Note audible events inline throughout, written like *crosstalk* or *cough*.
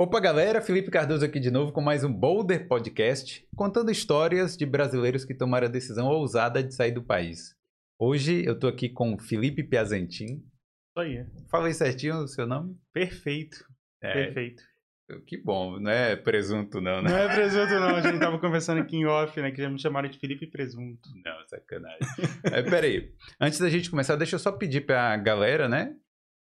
Opa, galera, Felipe Cardoso aqui de novo com mais um Boulder Podcast, contando histórias de brasileiros que tomaram a decisão ousada de sair do país. Hoje eu tô aqui com Felipe Piazentin. Isso aí. Falei certinho o seu nome? Perfeito. É, Perfeito. Que bom, não é presunto não, né? Não é presunto, não. A gente tava conversando aqui em off, né? Que já me chamaram de Felipe Presunto. Não, sacanagem. é, peraí, antes da gente começar, deixa eu só pedir pra galera, né?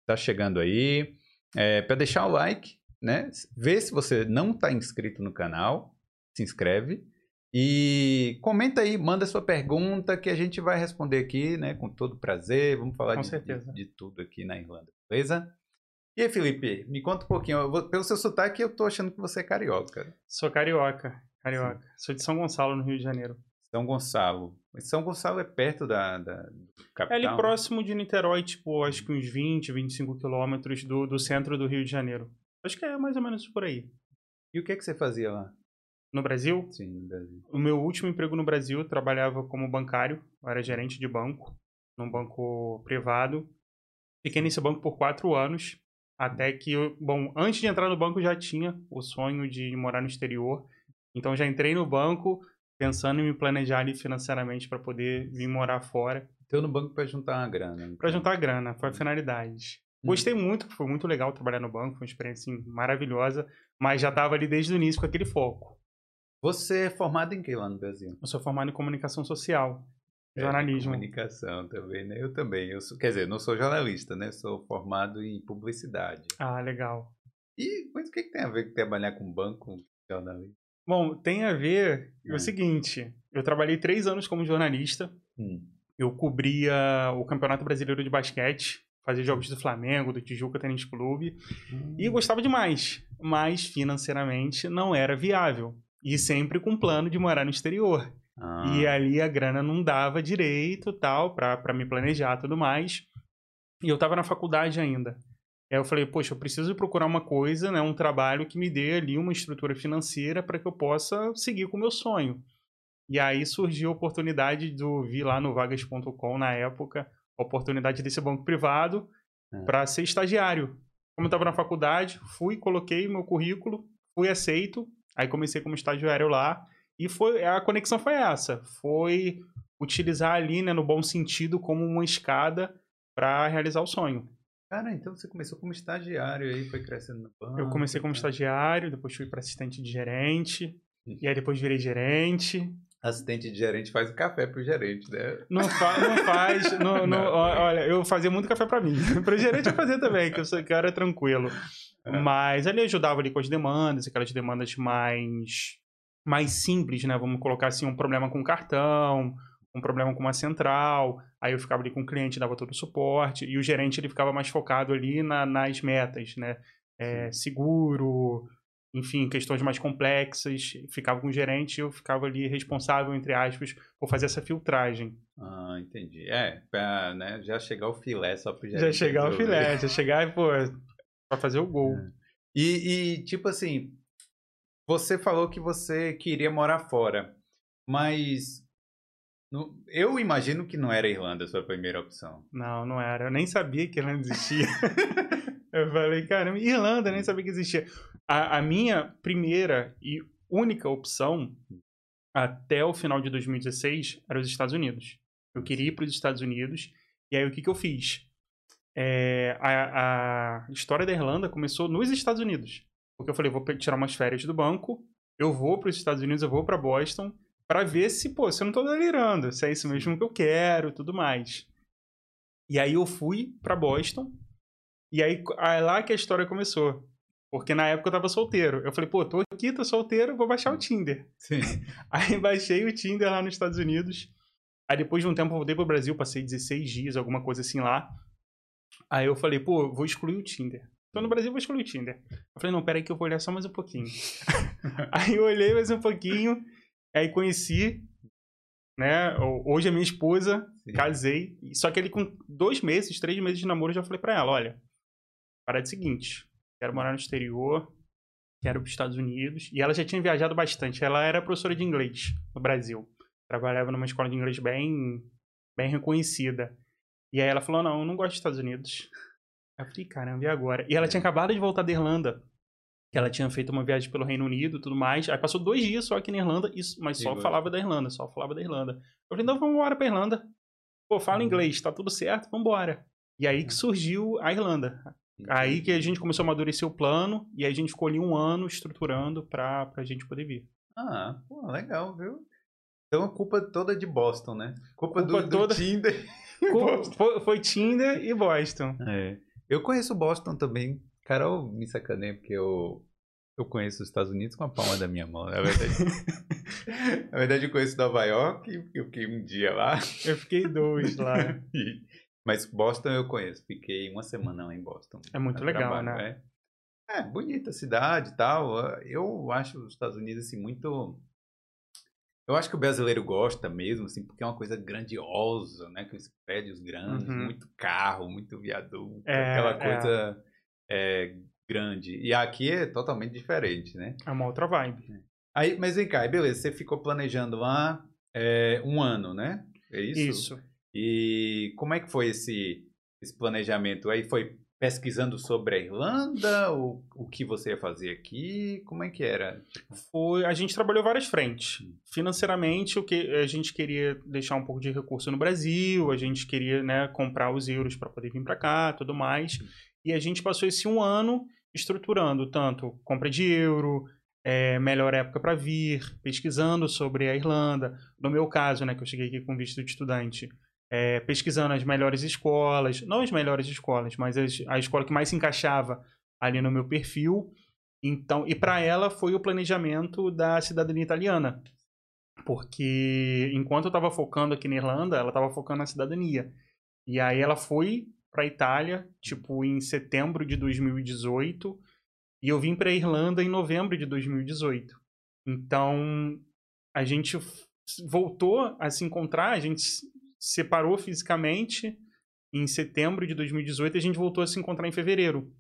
Tá chegando aí, é, pra deixar o like, né? Vê se você não tá inscrito no canal, se inscreve. E comenta aí, manda sua pergunta que a gente vai responder aqui, né? Com todo prazer. Vamos falar de, de, de tudo aqui na Irlanda, beleza? E aí, Felipe, me conta um pouquinho. Vou- pelo seu sotaque, eu tô achando que você é carioca. Sou carioca. Carioca. Sou de São Gonçalo, no Rio de Janeiro. São Gonçalo. São Gonçalo é perto da, da do É capital? ali próximo de Niterói, tipo, acho que uns 20, 25 quilômetros do, do centro do Rio de Janeiro. Acho que é mais ou menos por aí. E o que, que você fazia lá? No Brasil, Sim, no Brasil. o meu último emprego no Brasil, eu trabalhava como bancário. Eu era gerente de banco, num banco privado. Fiquei nesse banco por quatro anos. Até que, eu, bom, antes de entrar no banco, eu já tinha o sonho de morar no exterior. Então, já entrei no banco pensando em me planejar ali financeiramente para poder vir morar fora. Então no banco para juntar uma grana. então. Para juntar grana, foi a finalidade. Hum. Gostei muito, foi muito legal trabalhar no banco, foi uma experiência assim, maravilhosa, mas já estava ali desde o início com aquele foco. Você é formado em que lá no Brasil? Eu sou formado em comunicação social, É, jornalismo. comunicação também, né? Eu também. Eu sou, quer dizer, não sou jornalista, né? Sou formado em publicidade. Ah, legal. E mas o que, que tem a ver com trabalhar com banco, com jornalismo? Bom, tem a ver é Hum. o seguinte: eu trabalhei três anos como jornalista, Hum. eu cobria o Campeonato Brasileiro de Basquete, fazia jogos do Flamengo, do Tijuca Tênis Clube, e eu gostava demais, mas financeiramente não era viável. E sempre com plano de morar no exterior. Ah, E ali a grana não dava direito, tal, pra, pra me planejar e tudo mais. E eu tava na faculdade ainda. Aí eu falei, poxa, eu preciso procurar uma coisa, né, um trabalho que me dê ali uma estrutura financeira para que eu possa seguir com o meu sonho. E aí surgiu a oportunidade do vi lá no vagas.com na época, oportunidade desse banco privado É. para ser estagiário. Como eu estava na faculdade, fui, coloquei meu currículo, fui aceito, aí comecei como estagiário lá e foi a conexão foi essa, foi utilizar ali, né, no bom sentido, como uma escada para realizar o sonho. Cara, então você começou como estagiário aí, foi crescendo no banco. Eu comecei como tá? estagiário, depois fui para assistente de gerente, e aí depois virei gerente. Assistente de gerente faz o café pro gerente, né? Não, fa não faz. *laughs* não- não- olha, eu fazia muito café para mim. *laughs* para gerente eu fazia também, que eu sou cara tranquilo. É. Mas ali eu ajudava ali com as demandas, aquelas demandas mais mais simples, né? Vamos colocar assim, um problema com cartão, um problema com uma central. Aí eu ficava ali com o cliente, dava todo o suporte. E o gerente ele ficava mais focado ali na- nas metas, né? É, seguro, enfim, questões mais complexas. Ficava com o gerente e eu ficava ali responsável, entre aspas, por fazer essa filtragem. Ah, entendi. É, pra né, já chegar o filé só pro gerente. Já chegar o filé, já chegar e, pô, pra fazer o gol. E, e, tipo assim, você falou que você queria morar fora, mas eu imagino que não era a Irlanda a sua primeira opção. Não, não era. Eu nem sabia que Irlanda existia. *laughs* eu falei, caramba, Irlanda, nem sabia que existia. A, a minha primeira e única opção até o final de 2016 era os Estados Unidos. Eu queria ir para os Estados Unidos. E aí, o que, que eu fiz? É, a, a história da Irlanda começou nos Estados Unidos. Porque eu falei, vou tirar umas férias do banco, eu vou para os Estados Unidos, eu vou para Boston, para ver se, pô, se eu não tô delirando, se é isso mesmo que eu quero, tudo mais. E aí eu fui para Boston, e aí é lá que a história começou. Porque na época eu tava solteiro. Eu falei, pô, tô aqui, tô solteiro, vou baixar o Tinder. Sim. *laughs* Aí baixei o Tinder lá nos Estados Unidos. Aí depois de um tempo eu voltei pro Brasil, passei 16 dias, alguma coisa assim lá. Aí eu falei, pô, vou excluir o Tinder. Tô no Brasil, vou excluir o Tinder. Eu falei, não, peraí que eu vou olhar só mais um pouquinho. *laughs* aí eu olhei mais um pouquinho, aí conheci, né, hoje a minha esposa, Sim. casei. Só que ele com dois meses, três meses de namoro, eu já falei pra ela, olha, para de seguinte, quero morar no exterior, quero ir pros Estados Unidos. E ela já tinha viajado bastante, ela era professora de inglês no Brasil. Trabalhava numa escola de inglês bem, bem reconhecida. E aí ela falou, não, eu não gosto dos Estados Unidos. Eu falei, caramba, e agora? E ela tinha acabado de voltar da Irlanda. que ela tinha feito uma viagem pelo Reino Unido e tudo mais. Aí passou dois dias só aqui na Irlanda, mas só Igual. falava da Irlanda, só falava da Irlanda. Eu falei, então vamos embora pra Irlanda. Pô, fala Uhum. inglês, tá tudo certo, vambora. E aí que surgiu a Irlanda. Aí que a gente começou a amadurecer o plano e aí a gente ficou ali um ano estruturando pra, pra gente poder vir. Ah, pô, legal, viu? Então a culpa toda é de Boston, né? Culpa, Culpa do, do toda- Tinder. *laughs* Co- Foi, foi Tinder e Boston. É. Eu conheço Boston também. Carol me sacaneia porque eu, eu conheço os Estados Unidos com a palma da minha mão, na verdade. *laughs* na verdade, eu conheço Nova York, eu fiquei um dia lá. Eu fiquei dois lá. *laughs* E- Mas Boston eu conheço. Fiquei uma semana lá em Boston. É muito legal, trabalho, né? É. É, bonita a cidade e tal. Eu acho os Estados Unidos, assim, muito... Eu acho que o brasileiro gosta mesmo, assim, porque é uma coisa grandiosa, né? Aqueles prédios grandes, Uhum. muito carro, muito viaduto, É, aquela é. coisa é, grande. E aqui é totalmente diferente, né? É uma outra vibe. Aí, mas vem cá, beleza, você ficou planejando lá é, um ano, né? É isso? Isso. E como é que foi esse, esse planejamento? Aí foi pesquisando sobre a Irlanda, o, o que você ia fazer aqui? Como é que era? Foi, a gente trabalhou várias frentes. Financeiramente, o que a gente queria deixar um pouco de recurso no Brasil, a gente queria né, comprar os euros para poder vir para cá, tudo mais. E a gente passou esse um ano estruturando tanto compra de euro, é, melhor época para vir, pesquisando sobre a Irlanda. No meu caso, né, que eu cheguei aqui com visto de estudante, é, pesquisando as melhores escolas, não as melhores escolas, mas as, a escola que mais se encaixava ali no meu perfil. Então, e para ela foi o planejamento da cidadania italiana. Porque enquanto eu estava focando aqui na Irlanda, ela estava focando na cidadania. E aí ela foi para Itália, tipo em setembro de 2018, e eu vim para Irlanda em novembro de 2018. Então, a gente voltou a se encontrar, a gente separou fisicamente em setembro de 2018 e a gente voltou a se encontrar em fevereiro.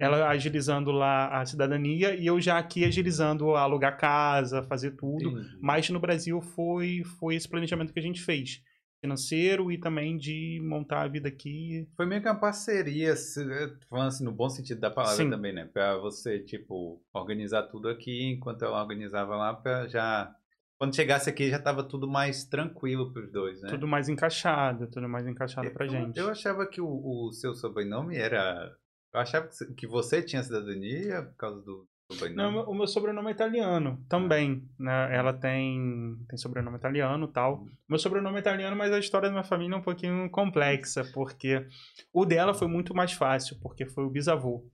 Ela agilizando lá a cidadania e eu já aqui agilizando a alugar casa, fazer tudo. Entendi. Mas no Brasil foi, foi esse planejamento que a gente fez. Financeiro e também de montar a vida aqui. Foi meio que uma parceria, se- falando assim, no bom sentido da palavra Sim. também, né? Pra você, tipo, organizar tudo aqui, enquanto ela organizava lá, pra já... Quando chegasse aqui, já tava tudo mais tranquilo pros dois, né? Tudo mais encaixado, tudo mais encaixado pra Eu- gente. Eu achava que o, o seu sobrenome era... Eu achava que você- tinha cidadania por causa do sobrenome. Não, o meu- sobrenome é italiano também, né? Ela tem, tem sobrenome italiano e tal. Meu sobrenome é italiano, mas a história da minha família é um pouquinho complexa, porque o dela foi muito mais fácil, porque foi o bisavô.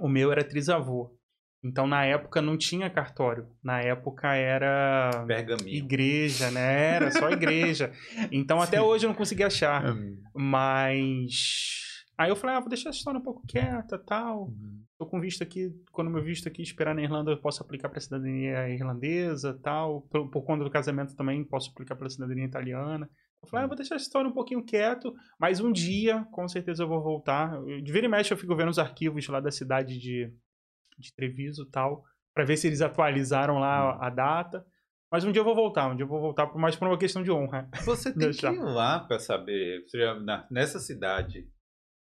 O meu era trisavô. Então, na época, não tinha cartório. Na época, era Pergaminho. igreja, né? Era só *laughs* igreja. Então, até Sim. hoje eu não consegui achar. Hum. Mas... Aí eu falei, ah, vou deixar essa história um pouco quieta tal Uhum. tô com visto aqui, quando meu visto aqui esperar na Irlanda, eu posso aplicar para cidadania irlandesa, tal. Por, por conta do casamento também posso aplicar para cidadania italiana. Eu falei, ah, vou deixar essa história um pouquinho quieto, mas um dia, com certeza eu vou voltar. De vira e mexe eu fico vendo os arquivos lá da cidade de, de Treviso e tal, para ver se eles atualizaram lá a data. Mas um dia eu vou voltar, um dia eu vou voltar, mais por uma questão de honra. *laughs* Você tem que ir lá pra saber, nessa cidade,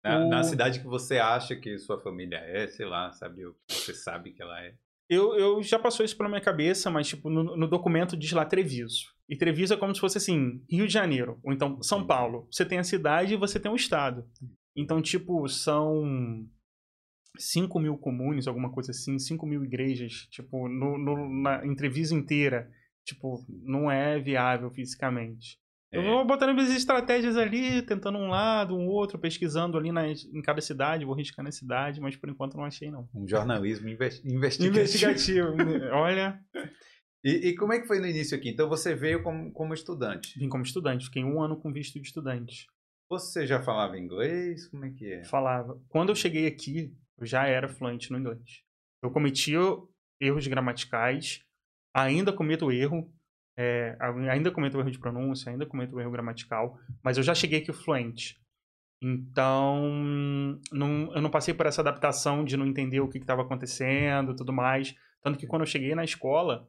na, O- na cidade que você acha que sua família é, sei lá, sabe, o que você sabe que ela é. Eu, eu já passou isso pela minha cabeça, mas tipo, no, no documento diz lá Treviso. E Treviso é como se fosse assim, Rio de Janeiro, ou então São Entendi. Paulo. Você tem a cidade e você tem o estado. Então, tipo, são 5 mil comunes, alguma coisa assim, 5 mil igrejas, tipo, no, no, na, em Treviso inteira. Tipo, não é viável fisicamente. Eu É. vou botando minhas estratégias ali, tentando um lado, um outro, pesquisando ali nas, em cada cidade, vou riscar na cidade, mas por enquanto não achei, não. Um jornalismo inves- investigativo. Investigativo. *laughs* Olha, E, e como é que foi no início aqui? Então você veio como, como estudante. vim como estudante, fiquei um ano com visto de estudante. Você já falava inglês? Como é que é? Falava. Quando eu cheguei aqui, eu já era fluente no inglês. Eu cometia erros gramaticais, ainda cometo erro, é, ainda cometo erro de pronúncia, ainda cometo erro gramatical, mas eu já cheguei aqui fluente. Então, não- eu não passei por essa adaptação de não entender o que estava acontecendo, tudo mais. Tanto que quando eu cheguei na escola,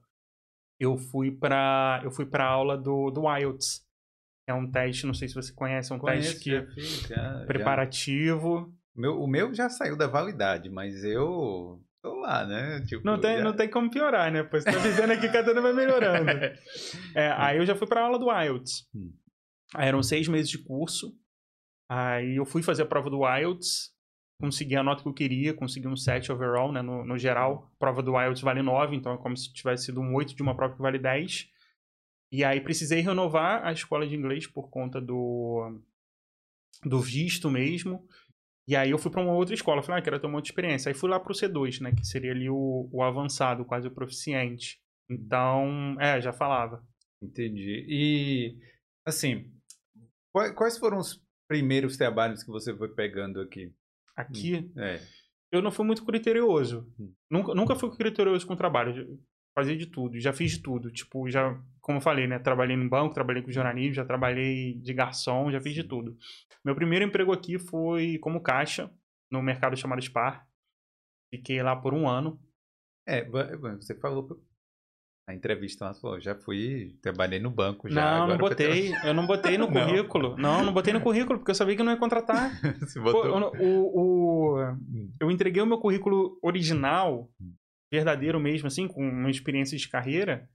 eu fui para eu fui para aula do, do IELTS. É um teste, não sei se você conhece, é um Conheço, teste que fiz, já. preparativo. Meu, o meu já saiu da validade, mas eu tô lá, né? Tipo, não, tem, já... não tem como piorar, né? Pois tá vivendo aqui, cada ano vai melhorando. *laughs* é, aí eu já fui pra aula do IELTS. Hum. Aí eram seis meses de curso. Aí eu fui fazer a prova do IELTS, consegui a nota que eu queria, consegui um 7 overall, né, no, no geral. A prova do IELTS vale 9, então é como se tivesse sido um 8 de uma prova que vale 10. E aí precisei renovar a escola de inglês por conta do, do visto mesmo. E aí eu fui para uma outra escola, falei, ah, quero ter uma outra experiência. Aí fui lá para o C2, né, que seria ali o, o avançado, quase o proficiente. Então, é, já falava. Entendi. E, assim, quais foram os primeiros trabalhos que você foi pegando aqui? Aqui? É. Eu não fui muito criterioso. Hum. Nunca, nunca fui criterioso com trabalho. Fazia de tudo, já fiz de tudo. Tipo, já, como eu falei, né? Trabalhei no banco, trabalhei com jornalismo, já trabalhei de garçom, já fiz de tudo. Meu primeiro emprego aqui foi como caixa, no mercado chamado Spar. Fiquei lá por um ano. É, você falou a entrevista lá falou, já fui, trabalhei no banco já. Não, não botei, eu não botei no *laughs* currículo. Não. não, não botei no currículo, porque eu sabia que não ia contratar. *laughs* Pô, o, o, hum. eu entreguei o meu currículo original, hum. Verdadeiro mesmo, assim, com uma experiência de carreira.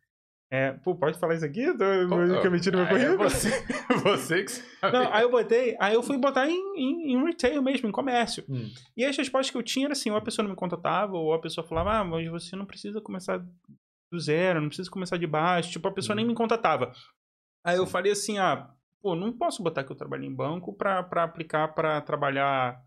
É, pô, pode falar isso aqui? Eu tô oh, mentindo meu currículo. É você, *laughs* você que sabe. Não, aí eu botei, aí eu fui botar em, em, em retail mesmo, em comércio. Hum. E as respostas que eu tinha era assim, ou a pessoa não me contratava, ou a pessoa falava, ah, mas você não precisa começar do zero, não precisa começar de baixo. Tipo, a pessoa nem uhum. me contatava. Aí eu falei assim, ah, pô, não posso botar que eu trabalho em banco pra, pra aplicar pra trabalhar,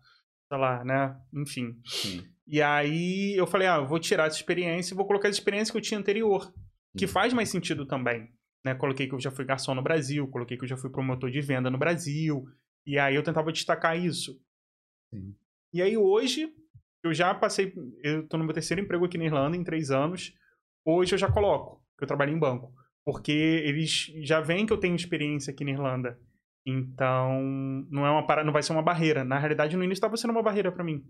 sei lá, né? Enfim. Sim. E aí eu falei, ah, eu vou tirar essa experiência e vou colocar a experiência que eu tinha anterior, que uhum. faz mais sentido também. Né? Coloquei que eu já fui garçom no Brasil, coloquei que eu já fui promotor de venda no Brasil, e aí eu tentava destacar isso. Sim. E aí hoje, eu já passei, eu tô no meu terceiro emprego aqui na Irlanda em três anos, hoje eu já coloco que eu trabalho em banco. Porque eles já veem que eu tenho experiência aqui na Irlanda. Então, não é uma para... não vai ser uma barreira. Na realidade, no início estava sendo uma barreira para mim.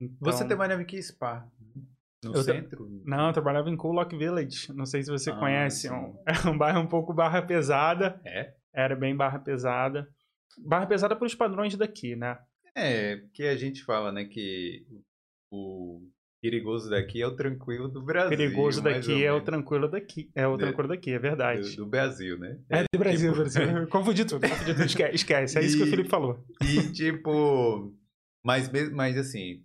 Então... Você trabalhava em Spa? No eu centro? Não, eu trabalhava em Coolock Village. Não sei se você ah, conhece. É um, *laughs* é um bairro um pouco barra pesada. É? Era bem barra pesada. Barra pesada para os padrões daqui, né? É, que a gente fala, né, que o Perigoso daqui é o tranquilo do Brasil. Perigoso daqui é o tranquilo daqui. É o tranquilo daqui, é verdade. Do, do Brasil, né? É, do Brasil, *laughs* tipo... Brasil. *laughs* Confundi tudo, confundi tudo. Esquece, esquece. É e, isso que o Felipe falou. E tipo. Mas, mas assim,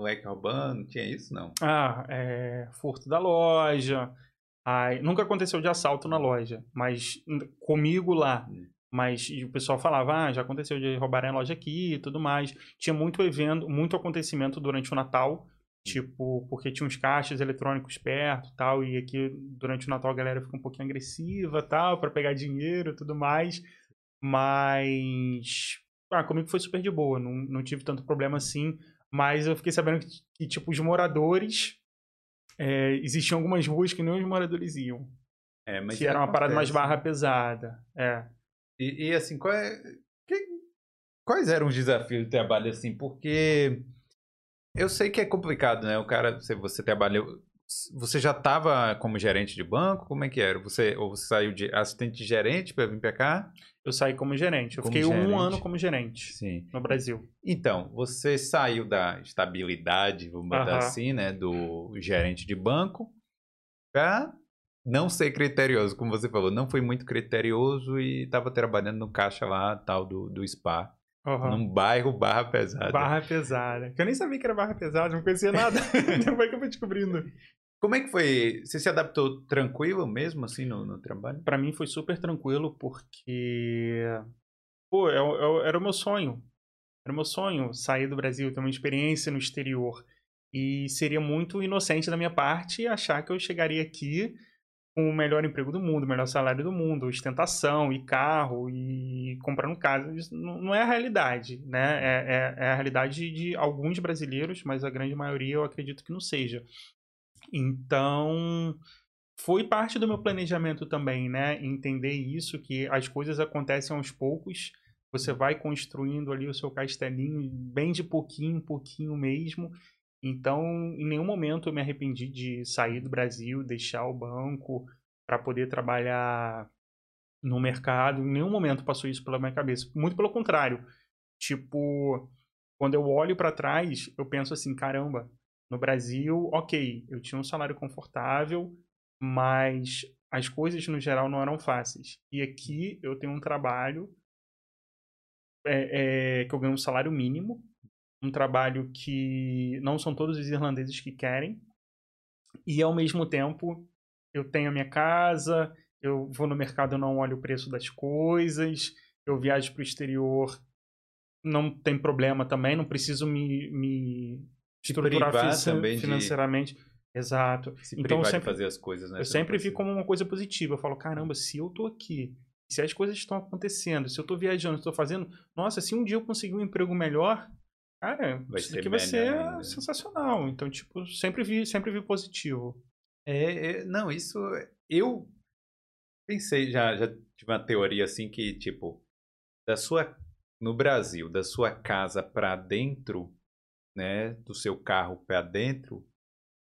moleque roubando, tinha isso? Não. Ah, é. Furto da loja. Ai, nunca aconteceu de assalto na loja, mas comigo lá. Hum. Mas o pessoal falava, ah, já aconteceu de roubarem a loja aqui e tudo mais. Tinha muito evento, muito acontecimento durante o Natal Tipo, porque tinha uns caixas eletrônicos perto tal, e aqui durante o Natal a galera fica um pouquinho agressiva tal, para pegar dinheiro e tudo mais. Mas. Ah, comigo foi super de boa, não, não tive tanto problema assim. Mas eu fiquei sabendo que, que tipo, os moradores. É, existiam algumas ruas que nem os moradores iam. É, mas que era uma parada mais barra pesada. É. E, e assim, qual é, que, quais eram os desafios do trabalho assim? Porque eu sei que é complicado, né? O cara, você, você trabalhou. Você já estava como gerente de banco? Como é que era? Você, ou você saiu de assistente de gerente para vir para cá? Eu saí como gerente. Eu como fiquei gerente. um ano como gerente Sim. no Brasil. Então, você saiu da estabilidade, vamos botar uh -huh. assim, né? Do gerente de banco para não ser criterioso, como você falou. Não foi muito criterioso e estava trabalhando no caixa lá, tal, do, do SPA. Uhum. Num bairro Barra Pesada. Barra Pesada. Que eu nem sabia que era Barra Pesada, não conhecia nada. *laughs* *laughs* Depois que eu fui descobrindo. Como é que foi? Você se adaptou tranquilo mesmo, assim, no, no trabalho? Para mim foi super tranquilo, porque... Pô, eu, é eu, é era o meu sonho. Era o meu sonho sair do Brasil, ter uma experiência no exterior. E seria muito inocente da minha parte achar que eu chegaria aqui com o melhor emprego do mundo, o melhor salário do mundo, ostentação e carro e comprando casa. Isso não é a realidade, né? É, é, é, a realidade de alguns brasileiros, mas a grande maioria eu acredito que não seja. Então, foi parte do meu planejamento também, né? Entender isso, que as coisas acontecem aos poucos, você vai construindo ali o seu castelinho bem de pouquinho em pouquinho mesmo, então, em nenhum momento eu me arrependi de sair do Brasil, deixar o banco para poder trabalhar no mercado. Em nenhum momento passou isso pela minha cabeça. Muito pelo contrário. Tipo, quando eu olho para trás, eu penso assim, caramba, No Brasil, ok, eu tinha um salário confortável, mas as coisas no geral não eram fáceis. E aqui eu tenho um trabalho é, é, que eu ganho um salário mínimo, um trabalho que não são todos os irlandeses que querem, e ao mesmo tempo eu tenho a minha casa, eu vou no mercado, eu não olho o preço das coisas, eu viajo para o exterior, não tem problema também, não preciso me, me estruturar fi financeiramente. De... Exato. Se então sempre fazer as coisas, né? Eu sempre vi como uma coisa positiva. Eu falo, caramba, se eu tô aqui, se as coisas estão acontecendo, se eu tô viajando, estou fazendo, nossa, se um dia eu conseguir um emprego melhor, cara, vai isso aqui vai ser ainda. sensacional. Então, tipo, sempre vi, sempre vi positivo. É, é, não, isso eu pensei, já, já tive uma teoria assim que, tipo, da sua, no Brasil, da sua casa para dentro, né, do seu carro para dentro,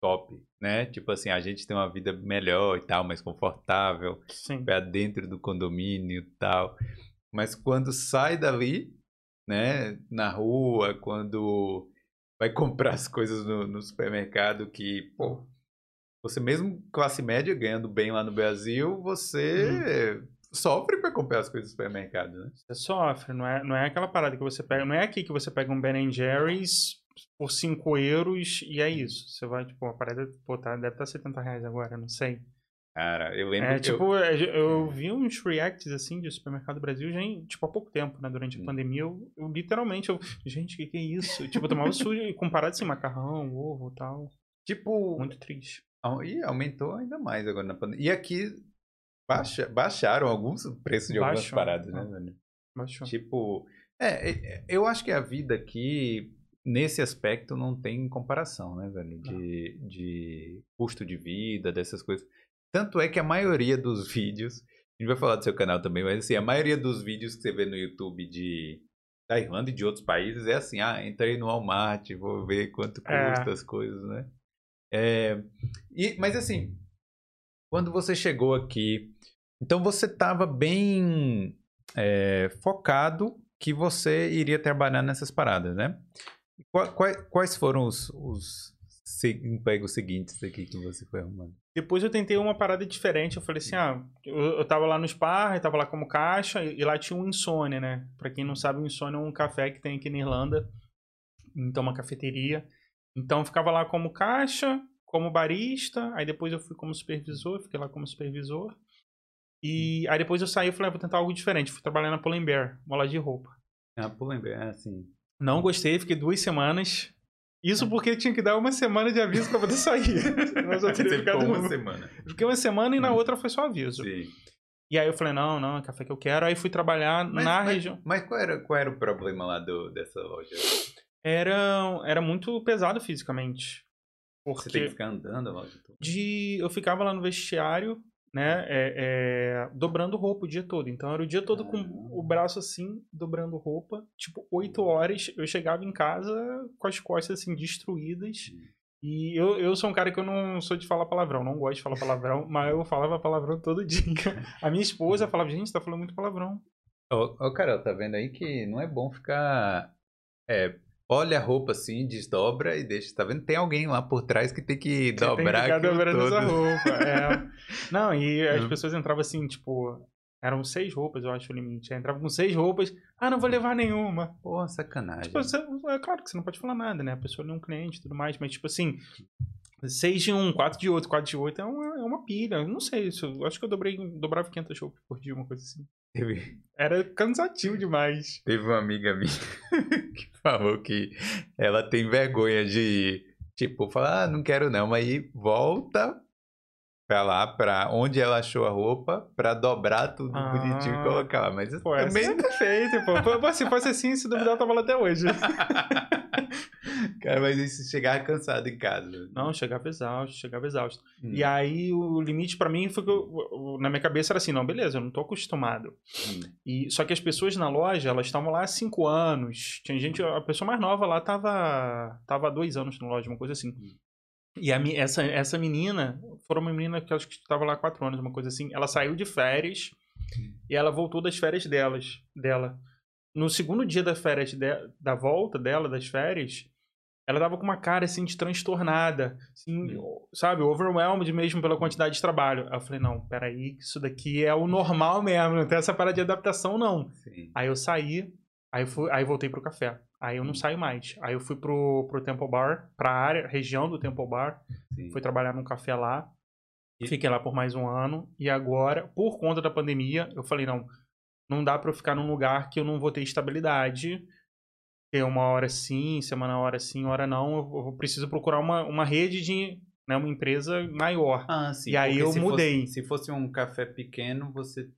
top, né? Tipo assim, a gente tem uma vida melhor e tal, mais confortável, para dentro do condomínio e tal. Mas quando sai dali, né, na rua, quando vai *laughs* comprar as coisas no, no supermercado que, pô, você mesmo classe média ganhando bem lá no Brasil, você hum. sofre para comprar as coisas do supermercado, né? Você sofre, não é, não é aquela parada que você pega, não é aqui que você pega um Ben Jerry's por 5 euros e é isso. Você vai, tipo, a parada, pô, tá, deve estar tá 70 reais agora, não sei. Cara, eu lembro é, que tipo, eu... É, eu vi uns reacts, assim, de Supermercado Brasil, já em, tipo, há pouco tempo, né? Durante a hum. pandemia, eu, eu literalmente, eu, gente, o que, que é isso? tipo, eu tomava sujo comparado, assim, macarrão, ovo e tal. Tipo... Muito triste. E aumentou ainda mais agora na pandemia. E aqui baixa, baixaram alguns preços de algumas Baixou. paradas, né, velho? Baixou. Tipo, é, é, eu acho que a vida aqui, nesse aspecto, não tem comparação, né, velho? De, de custo de vida, dessas coisas. Tanto é que a maioria dos *laughs* vídeos, a gente vai falar do seu canal também, mas assim, a maioria dos vídeos que você vê no YouTube de da Irlanda e de outros países é assim, ah, entrei no Walmart, vou ver quanto é. custa é. as coisas, né? É, e, mas assim, quando você chegou aqui, então você estava bem é, focado que você iria trabalhar nessas paradas, né? Quais, quais foram os, os empregos seguintes aqui que você foi arrumando? Depois eu tentei uma parada diferente. Eu falei assim: ah, eu, eu tava lá no Spar, eu tava lá como caixa, e, e lá tinha um Insônia, né? Pra quem não sabe, o Insônia é um café que tem aqui na Irlanda. Então, uma cafeteria. Então eu ficava lá como caixa, como barista, aí depois eu fui como supervisor, fiquei lá como supervisor. E aí depois eu saí e falei, ah, vou tentar algo diferente. Fui trabalhar na Pull&Bear, uma loja de roupa. Ah, Pull&Bear, assim. Não gostei, fiquei duas semanas. Isso porque tinha que dar uma semana de aviso para poder sair. *laughs* Mas eu teria ficado uma semana. Fiquei uma semana e na hum. outra foi só aviso. Sim. E aí eu falei, não, não, é café que eu quero. Aí fui trabalhar mas, na mas, região. Mas qual era, qual era o problema lá do, dessa loja? Era, era muito pesado fisicamente. Porque Você tem que ficar andando a loja toda? De, eu ficava lá no vestiário, né, é, é, dobrando roupa o dia todo. Então era o dia todo ah. com o braço assim, dobrando roupa. Tipo, oito horas eu chegava em casa com as costas assim, destruídas. E eu, eu sou um cara que eu não sou de falar palavrão, não gosto de falar palavrão, *laughs* mas eu falava palavrão todo dia. A minha esposa falava, gente, você tá falando muito palavrão. Ô, ô Carol, tá vendo aí que não é bom ficar é, olha a roupa assim, desdobra e deixa. Tá vendo? Tem alguém lá por trás que tem que *laughs* Você dobrar tem que dobrando todo. essa roupa. É. *laughs* Não, e as pessoas entravam assim, tipo, eram seis roupas, eu acho o limite. Entrava com seis roupas. Ah, não vou levar nenhuma. Pô, sacanagem. Tipo, você, é claro que você não pode falar nada, né? A pessoa é um cliente e tudo mais, mas tipo assim, seis de um, quatro de outro, quatro de oito é uma, é uma pilha. Eu não sei, isso, eu acho que eu dobrei, dobrava 500 roupas por dia, uma coisa assim. Teve... Era cansativo demais. Teve uma amiga minha *laughs* que falou que ela tem vergonha de, tipo, falar, ah, não quero não, mas aí volta pra lá, pra onde ela achou a roupa, pra dobrar tudo ah, bonitinho e colocar lá. Mas pô, também... é perfeito, pô. Se fosse assim, se duvidar, eu tava lá até hoje. *laughs* Cara, mas isso chegava cansado em casa. Não, chegava exausto, chegava exausto. Hum. E aí o limite para mim foi que eu, na minha cabeça era assim, não, beleza, eu não tô acostumado. Hum. E só que as pessoas na loja, elas estavam lá há cinco anos. Tinha gente, a pessoa mais nova lá tava tava há dois anos na loja, uma coisa assim. Hum. E a, essa, essa menina, foi uma menina que acho que estava lá há quatro anos, uma coisa assim. Ela saiu de férias hum. e ela voltou das férias delas, dela. No segundo dia da férias de, da volta dela, das férias, ela tava com uma cara assim de transtornada, assim, sabe, overwhelmed mesmo pela quantidade de trabalho. Aí eu falei, não, peraí, isso daqui é o normal mesmo, não tem essa parada de adaptação, não. Sim. Aí eu saí, aí, fui, aí voltei pro café. Aí eu não saio mais. Aí eu fui pro, pro Temple Bar, pra área, região do Temple Bar, sim. fui trabalhar num café lá. E- Fiquei lá por mais um ano. E agora, por conta da pandemia, eu falei, não, não dá pra eu ficar num lugar que eu não vou ter estabilidade. Ter uma hora sim, semana hora sim, hora não. Eu, eu preciso procurar uma, uma rede de, né, uma empresa maior. Ah, sim. E aí eu se mudei. Fosse, se fosse um café pequeno, você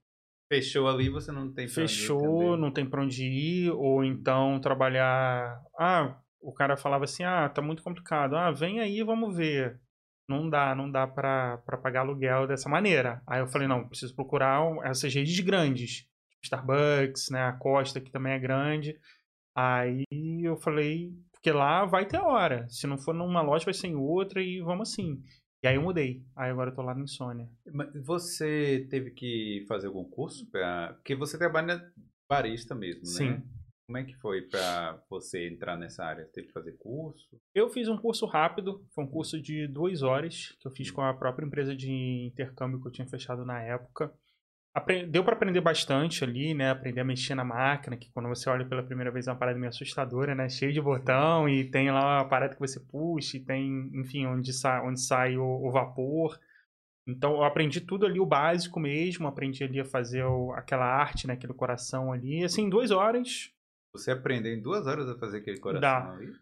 fechou ali, você não tem pra onde ir Fechou, não tem pra onde ir, ou então trabalhar. Ah, o cara falava assim: ah, tá muito complicado. Ah, vem aí, vamos ver. Não dá, não dá pra, pra pagar aluguel dessa maneira. Aí eu falei: não, preciso procurar essas redes grandes. Starbucks, né? A Costa, que também é grande. Aí eu falei: porque lá vai ter hora. Se não for numa loja, vai ser em outra e vamos assim. E aí eu mudei. Aí agora eu tô lá no Insônia. Mas Você teve que fazer algum curso? Pra... Porque você trabalha barista mesmo, né? Sim. Como é que foi pra você entrar nessa área? Teve que fazer curso? Eu fiz um curso rápido, foi um curso de duas horas, que eu fiz com a própria empresa de intercâmbio que eu tinha fechado na época. Deu para aprender bastante ali, né? Aprender a mexer na máquina, que quando você olha pela primeira vez é uma parada meio assustadora, né? Cheio de botão e tem lá uma parada que você puxa e tem, enfim, onde, sa onde sai o, o vapor. Então eu aprendi tudo ali, o básico mesmo, aprendi ali a fazer o- aquela arte, né? Aquele coração ali, assim, em duas horas. Você aprendeu em duas horas a fazer aquele coração Dá. ali?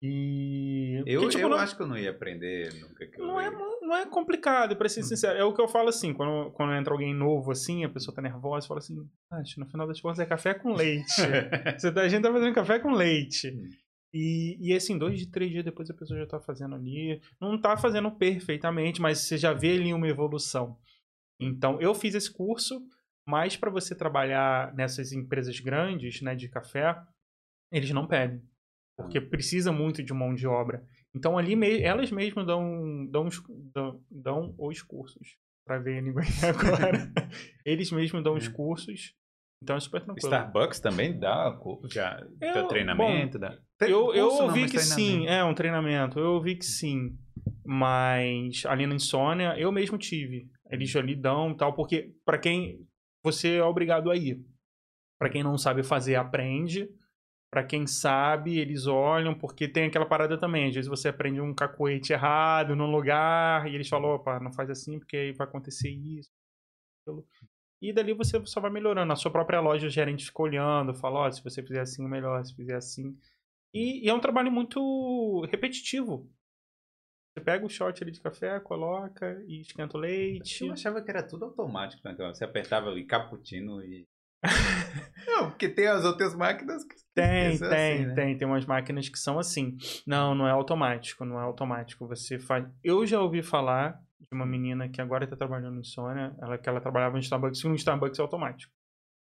E. Eu, porque, tipo, eu não- acho que eu não ia aprender nunca que eu Não é, ia. Não é complicado, pra ser sincero. É o que eu falo assim, quando, quando entra alguém novo assim, a pessoa tá nervosa, fala assim, acho no final das contas é café com leite. *laughs* Você tá, a gente tá fazendo café com leite. Hum. E, e assim, dois de três dias depois a pessoa já tá fazendo ali. Não tá fazendo perfeitamente, mas você já vê ali uma evolução. Então, eu fiz esse curso, mas para você trabalhar nessas empresas grandes, né, de café, eles não pedem. Porque precisa muito de mão de obra. Então, ali me- elas mesmas dão, dão, os, dão, dão os cursos. Pra ver a língua *laughs* agora. eles mesmos dão os É. cursos. Então é super tranquilo. Starbucks também dá, já, dá Eu- treinamento? dá... Eu, eu ouvi que sim, é um treinamento. Eu ouvi que sim. Mas ali na Insônia, eu mesmo tive. Eles ali dão tal, porque pra quem. Você é obrigado a ir. Pra quem não sabe fazer, aprende. Pra quem sabe, eles olham, porque tem aquela parada também. Às vezes você aprende um cacoete errado num lugar e eles falam: opa, não faz assim porque aí vai acontecer isso. aquilo." E dali você só vai melhorando. Na sua própria loja, o gerente fica olhando, fala: ó, se você fizer assim, melhor, se fizer assim. E, e é um trabalho muito repetitivo. Você pega o shot ali de café, coloca e esquenta o leite. Eu achava que era tudo automático naquela. Você apertava ali cappuccino e. *laughs* não, porque tem as outras máquinas que. Tem, tem, assim, né? tem. Tem umas máquinas que são assim. Não, não é automático, não é automático. Você faz. Eu já ouvi falar de uma menina que agora tá trabalhando em Sônia, ela que ela trabalhava no Starbucks, e no Starbucks é automático.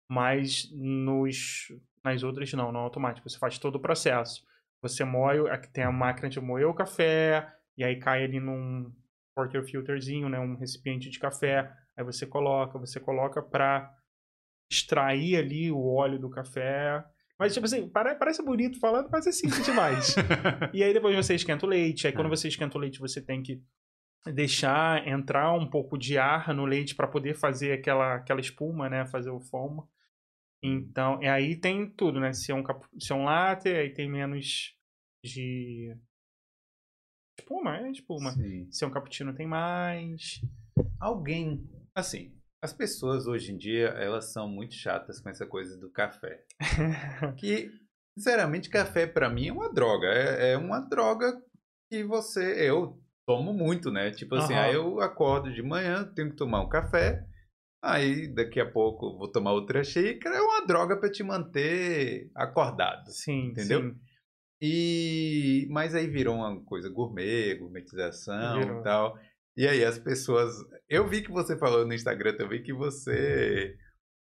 Mas nos nas outras não, não é automático. Você faz todo o processo. Você moe, aqui tem a máquina de moer o café, e aí cai ali num porter filterzinho, né, um recipiente de café. Aí você coloca, você coloca pra extrair ali o óleo do café. Mas, tipo assim, pare- parece bonito falando, mas é simples demais. *laughs* e aí depois você esquenta o leite. Aí quando Ah. você esquenta o leite, você tem que deixar entrar um pouco de ar no leite para poder fazer aquela, aquela espuma, né? Fazer o foam. Então, e aí tem tudo, né? Se é um, capu- se é um latte, aí tem menos de espuma, é espuma. Sim. Se é um cappuccino, tem mais. Alguém. Assim, as pessoas hoje em dia, elas são muito chatas com essa coisa do café. *laughs* Que, sinceramente, café pra mim é uma droga. É, é uma droga que você. Eu tomo muito, né? Tipo assim, Aham. aí eu acordo de manhã, tenho que tomar um café. Aí daqui a pouco vou tomar outra xícara. É uma droga pra te manter acordado. Sim, Entendeu? sim. E mas aí virou uma coisa gourmet, gourmetização Virou. e tal. E aí as pessoas, eu vi que você falou no Instagram também que você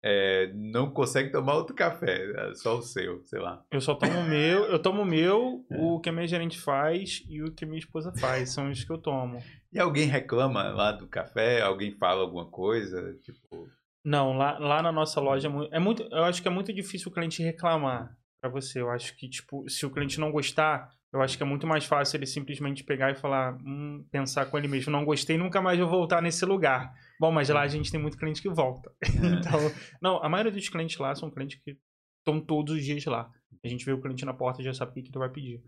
é, não consegue tomar outro café, é só o seu, sei lá. Eu só tomo o meu, eu tomo o meu, É. o que a minha gerente faz e o que a minha esposa faz. São os que eu tomo. E alguém reclama lá do café? Alguém fala alguma coisa? Tipo, Não, lá, lá na nossa loja é muito, é muito. Eu acho que é muito difícil o cliente reclamar pra você. Eu acho que, tipo, se o cliente não gostar, Eu acho que é muito mais fácil ele simplesmente pegar e falar, hum, pensar com ele mesmo, não gostei, nunca mais vou voltar nesse lugar. Bom, mas lá a gente tem muito cliente que volta. *laughs* então, não, a maioria dos clientes lá são clientes que estão todos os dias lá. A gente vê o cliente na porta e já sabe o que tu vai pedir.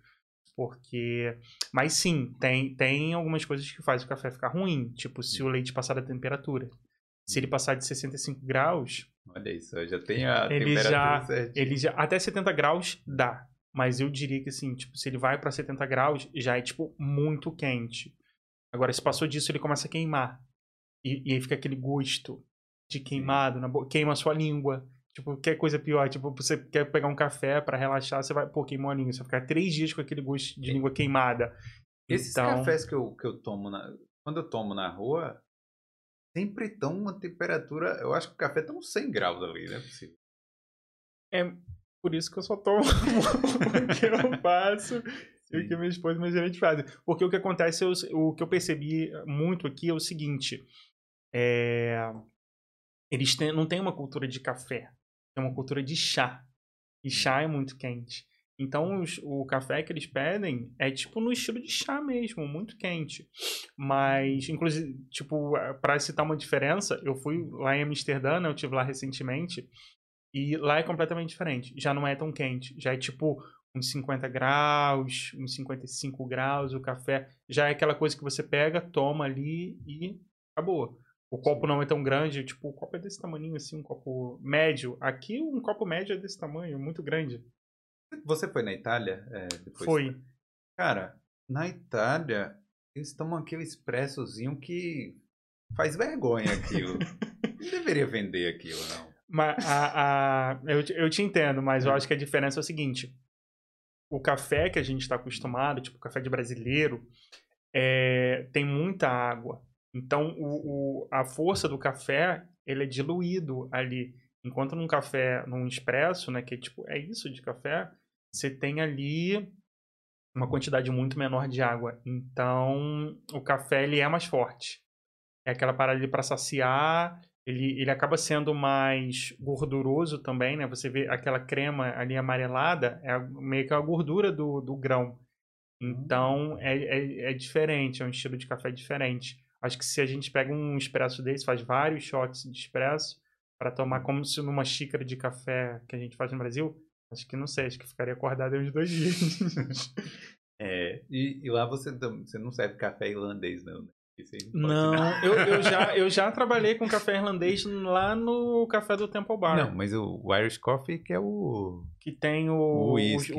Porque. Mas sim, tem, tem algumas coisas que fazem o café ficar ruim. Tipo, se o leite passar da temperatura. Se ele passar de 65 graus. Olha isso, eu já tenho a ele temperatura já, certinha. ele já. Até 70 graus dá. Mas eu diria que assim, tipo, se ele vai pra 70 graus, já é, tipo, muito quente. Agora, se passou disso, ele começa a queimar. E, e aí fica aquele gosto de queimado na boca. Queima a sua língua. Tipo, que coisa pior. Tipo, você quer pegar um café pra relaxar, você vai, pô, queimou a língua. Você vai ficar três dias com aquele gosto de língua queimada. Esses então, cafés que eu, que eu tomo na. Quando eu tomo na rua, sempre estão uma temperatura. Eu acho que o café tá uns 100 graus ali, não é possível. É por isso que eu só tomo *laughs* o que eu faço e o que minha esposa e minha gerente fazem. Porque o que acontece, eu- o que eu percebi muito aqui é o seguinte: é, eles têm- não têm uma cultura de café, tem uma cultura de chá. E chá é muito quente. Então, os- o café que eles pedem é tipo no estilo de chá mesmo, muito quente. Mas, inclusive, tipo, para citar uma diferença, eu fui lá em Amsterdã, né, eu estive lá recentemente, e lá é completamente diferente. Já não é tão quente. Já é tipo uns 50 graus, uns 55 graus o café. Já é aquela coisa que você pega, toma ali e acabou. O copo não é tão grande, tipo, o copo é desse tamanho assim, um copo médio. Aqui um copo médio é desse tamanho, muito grande. Você foi na Itália? É, depois? Foi. Cara, na Itália, eles tomam aquele expressozinho que faz vergonha aquilo. *laughs* não deveria vender aquilo, não. Mas *laughs* a, a- eu, te- eu te entendo, mas eu acho que a diferença é o seguinte: o café que a gente está acostumado, tipo o café de brasileiro, é, tem muita água. Então o, o- a força do café ele é diluído ali. Enquanto num café, num expresso, né, que é tipo é isso de café, você tem ali uma quantidade muito menor de água. Então o café ele é mais forte. É aquela parada ali para saciar ele, ele acaba sendo mais gorduroso também, né? Você vê aquela crema ali amarelada, é meio que a gordura do, do grão. Então, é, é, é diferente, é um estilo de café diferente. Acho que se a gente pega um expresso desse, faz vários shots de expresso, para tomar como se numa xícara de café que a gente faz no Brasil, acho que não sei, acho que ficaria acordado uns dois dias. *laughs* É, e, e lá você, você não serve café irlandês, não, né? Não, eu, eu, já, *laughs* eu já trabalhei com café irlandês lá no café do Temple Bar. Não, mas o, Irish Coffee que é o... que tem o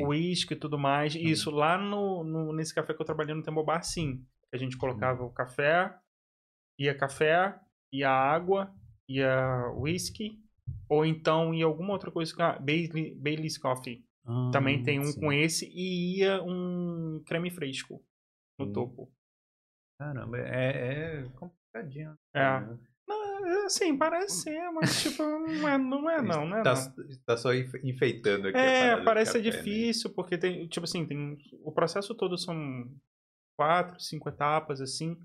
whisky e tudo mais. Uhum. Isso, lá no, no- nesse café que eu trabalhei no Temple Bar, sim. A gente colocava o café, ia café, ia água, ia whisky, ou então ia alguma outra coisa, ah, Bailey, Bailey's Coffee. Também tem um sim. com esse e ia um creme fresco no Hum. topo. Caramba, é, é complicadinho. É. né? Não, assim, parece ser, mas tipo, não é não, é, não, não é tá, tá só enfe- enfeitando aqui a É, parece ser né? difícil, porque tem, tipo assim, tem. O processo todo são quatro, cinco etapas, assim.